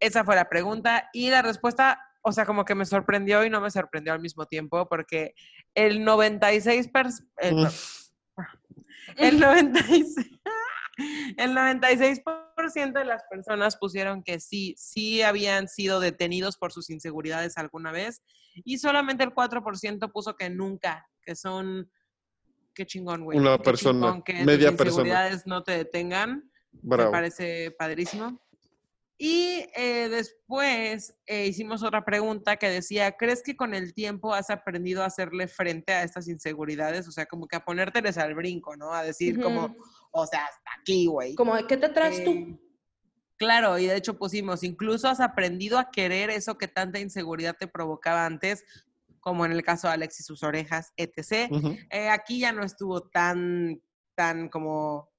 esa fue la pregunta y la respuesta, o sea, como que me sorprendió y no me sorprendió al mismo tiempo porque el 96 pers- el, Mm. el 96 el 96% de las personas pusieron que sí, sí habían sido detenidos por sus inseguridades alguna vez y solamente el 4% puso que nunca, que son qué chingón, güey. Una qué persona, chingón que media tus persona. inseguridades no te detengan. Me Bravo. parece padrísimo. Y eh, después eh, hicimos otra pregunta que decía, ¿crees que con el tiempo has aprendido a hacerle frente a estas inseguridades? O sea, como que a ponérteles al brinco, ¿no? A decir como, Ujú. o sea, hasta aquí, güey. Como, ¿de qué te traes tú? Eh, Claro, y de hecho pusimos, incluso has aprendido a querer eso que tanta inseguridad te provocaba antes, como en el caso de Alexis, sus orejas, etc. Eh, aquí ya no estuvo tan, tan como,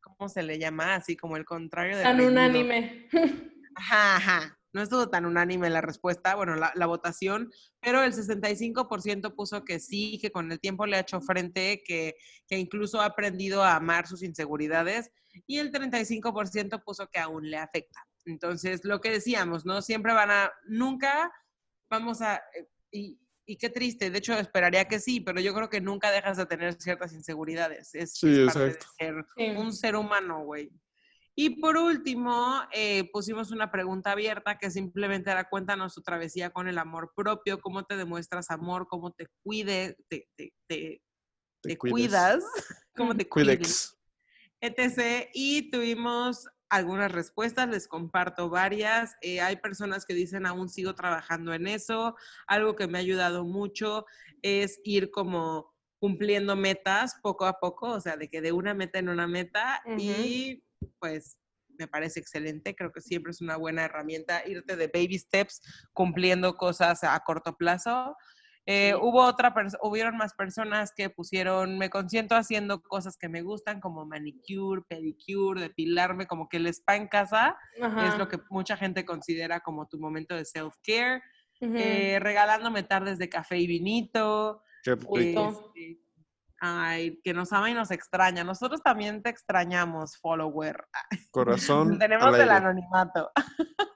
¿cómo se le llama? Así como el contrario de Tan unánime. Ajá, ajá. no estuvo tan unánime la respuesta, bueno, la, la votación, pero el 65% puso que sí, que con el tiempo le ha hecho frente, que, que incluso ha aprendido a amar sus inseguridades, y el 35% puso que aún le afecta. Entonces, lo que decíamos, ¿no? Siempre van a, nunca vamos a, eh, y, y qué triste, de hecho esperaría que sí, pero yo creo que nunca dejas de tener ciertas inseguridades. Es, Sí, es parte de exacto. ser Sí. un ser humano, güey. Y por último, eh, pusimos una pregunta abierta que simplemente era cuéntanos tu travesía con el amor propio, cómo te demuestras amor, cómo te cuide, te, te, te- Te cuidas, cómo te cuides, Cuidex. etc. Y tuvimos algunas respuestas, les comparto varias. Eh, hay personas que dicen, aún sigo trabajando en eso. Algo que me ha ayudado mucho es ir como cumpliendo metas poco a poco, o sea, de que de una meta en una meta y pues me parece excelente, creo que siempre es una buena herramienta irte de baby steps cumpliendo cosas a corto plazo. Eh, Sí. Hubo otra hubieron más personas que pusieron, me consiento haciendo cosas que me gustan, como manicure, pedicure, depilarme, como que el spa en casa es Ajá. lo que mucha gente considera como tu momento de self-care. Ujú. Eh, regalándome tardes de café y vinito. Qué rico. Este, ay, que nos ama y nos extraña. Nosotros también te extrañamos, follower. Corazón. Tenemos el anonimato.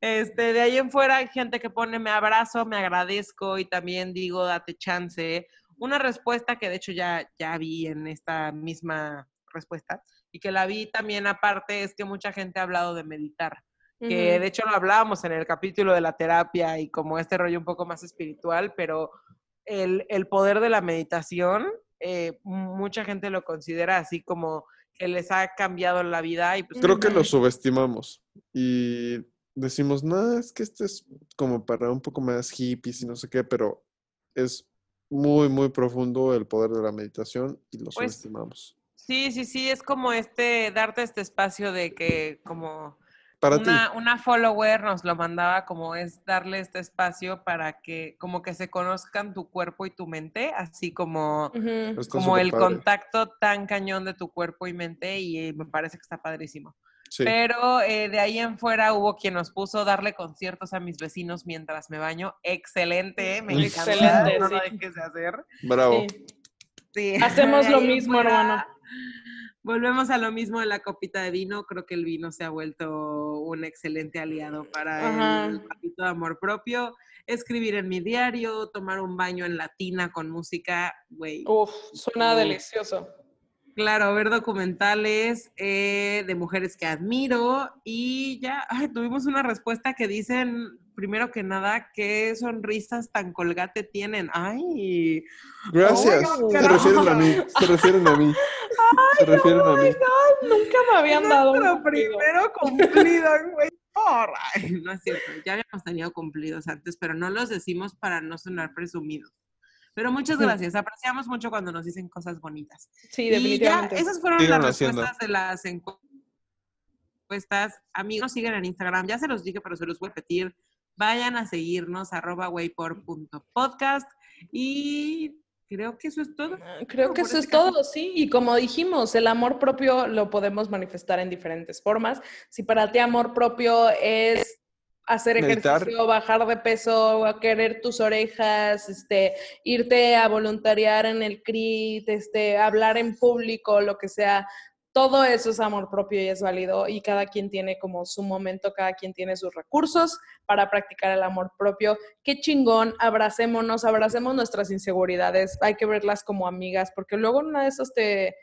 Este, de ahí en fuera hay gente que pone me abrazo, me agradezco y también digo date chance. Una respuesta que de hecho ya, ya vi en esta misma respuesta y que la vi también aparte es que mucha gente ha hablado de meditar que de hecho lo hablábamos en el capítulo de la terapia y como este rollo un poco más espiritual, pero el, el poder de la meditación, eh, mucha gente lo considera así como que les ha cambiado la vida y pues Creo que lo subestimamos y decimos, no, es que este es como para un poco más hippies y no sé qué, pero es muy, muy profundo el poder de la meditación y lo Pues, subestimamos. sí, sí, sí, es como este, darte este espacio de que como Para una, una follower nos lo mandaba como es darle este espacio para que como que se conozcan tu cuerpo y tu mente, así como... Ti. Como el contacto tan cañón de tu cuerpo y mente y me parece que está padrísimo. Sí. Pero eh, de ahí en fuera hubo quien nos puso darle conciertos a mis vecinos mientras me baño. Excelente, me encanta. Excelente, no sí. dejes de hacer. Bravo. Sí. Sí. Hacemos lo mismo, hermano. Volvemos a lo mismo de la copita de vino. Creo que el vino se ha vuelto un excelente aliado para Ajá. el ratito de amor propio. Escribir en mi diario, tomar un baño en la tina con música, güey. Uf, suena Uf. delicioso. Claro, ver documentales eh, de mujeres que admiro y ya ay, tuvimos una respuesta que dicen, primero que nada, qué sonrisas tan colgate tienen. Ay, Gracias. Oh, se refieren a mí. Se refieren a mí. Se refieren a mí. Nunca me habían dado nuestro primero cumplido, güey. Por- Ay, no es cierto, ya habíamos tenido cumplidos antes, pero no los decimos para no sonar presumidos. Pero muchas gracias, apreciamos mucho cuando nos dicen cosas bonitas. Sí, Y ya, definitivamente. esas fueron las haciendo. respuestas de las encuestas. Amigos, siguen en Instagram. Ya se los dije, pero se los voy a repetir. Vayan a seguirnos, arroba waypor.podcast. Y creo que eso es todo. Creo No, que eso este es todo, sí. Y como dijimos, el amor propio lo podemos manifestar en diferentes formas. Si para ti amor propio es hacer Meditar. ejercicio, bajar de peso, a querer tus orejas, este, irte a voluntariar en el CRIT, este, hablar en público, lo que sea, todo eso es amor propio y es válido y cada quien tiene como su momento, cada quien tiene sus recursos para practicar el amor propio. Qué chingón, abracémonos, abracemos nuestras inseguridades, hay que verlas como amigas porque luego una de esas te,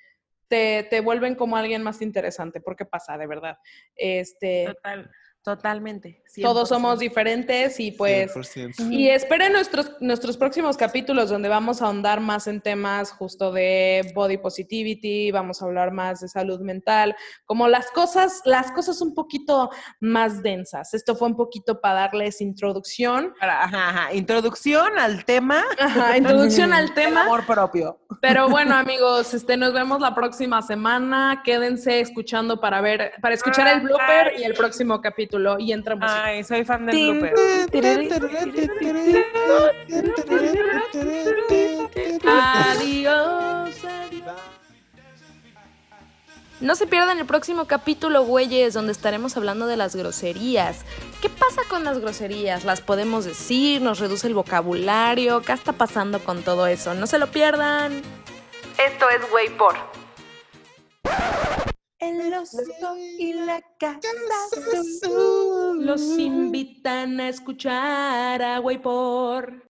te, te vuelven como alguien más interesante, porque pasa, de verdad. Este, Total, totalmente. todos 100%. somos diferentes y pues... 100%. Y esperen nuestros, nuestros próximos capítulos donde vamos a ahondar más en temas justo de body positivity, vamos a hablar más de salud mental, como las cosas, las cosas un poquito más densas. Esto fue un poquito para darles introducción, Para- ajá, ajá, Introducción al tema. Ajá, introducción al tema. amor propio. Pero bueno, amigos, este, nos vemos la próxima semana. Quédense escuchando para ver, para escuchar el blooper y el próximo capítulo. Y entra música. Ay, soy fan del blooper. Adiós. adiós. No se pierdan el próximo capítulo, güeyes, donde estaremos hablando de las groserías. ¿Qué pasa con las groserías? ¿Las podemos decir? ¿Nos reduce el vocabulario? ¿Qué está pasando con todo eso? No se lo pierdan. Esto es Güey por. El oso y la casa azul los invitan a escuchar a Güey por.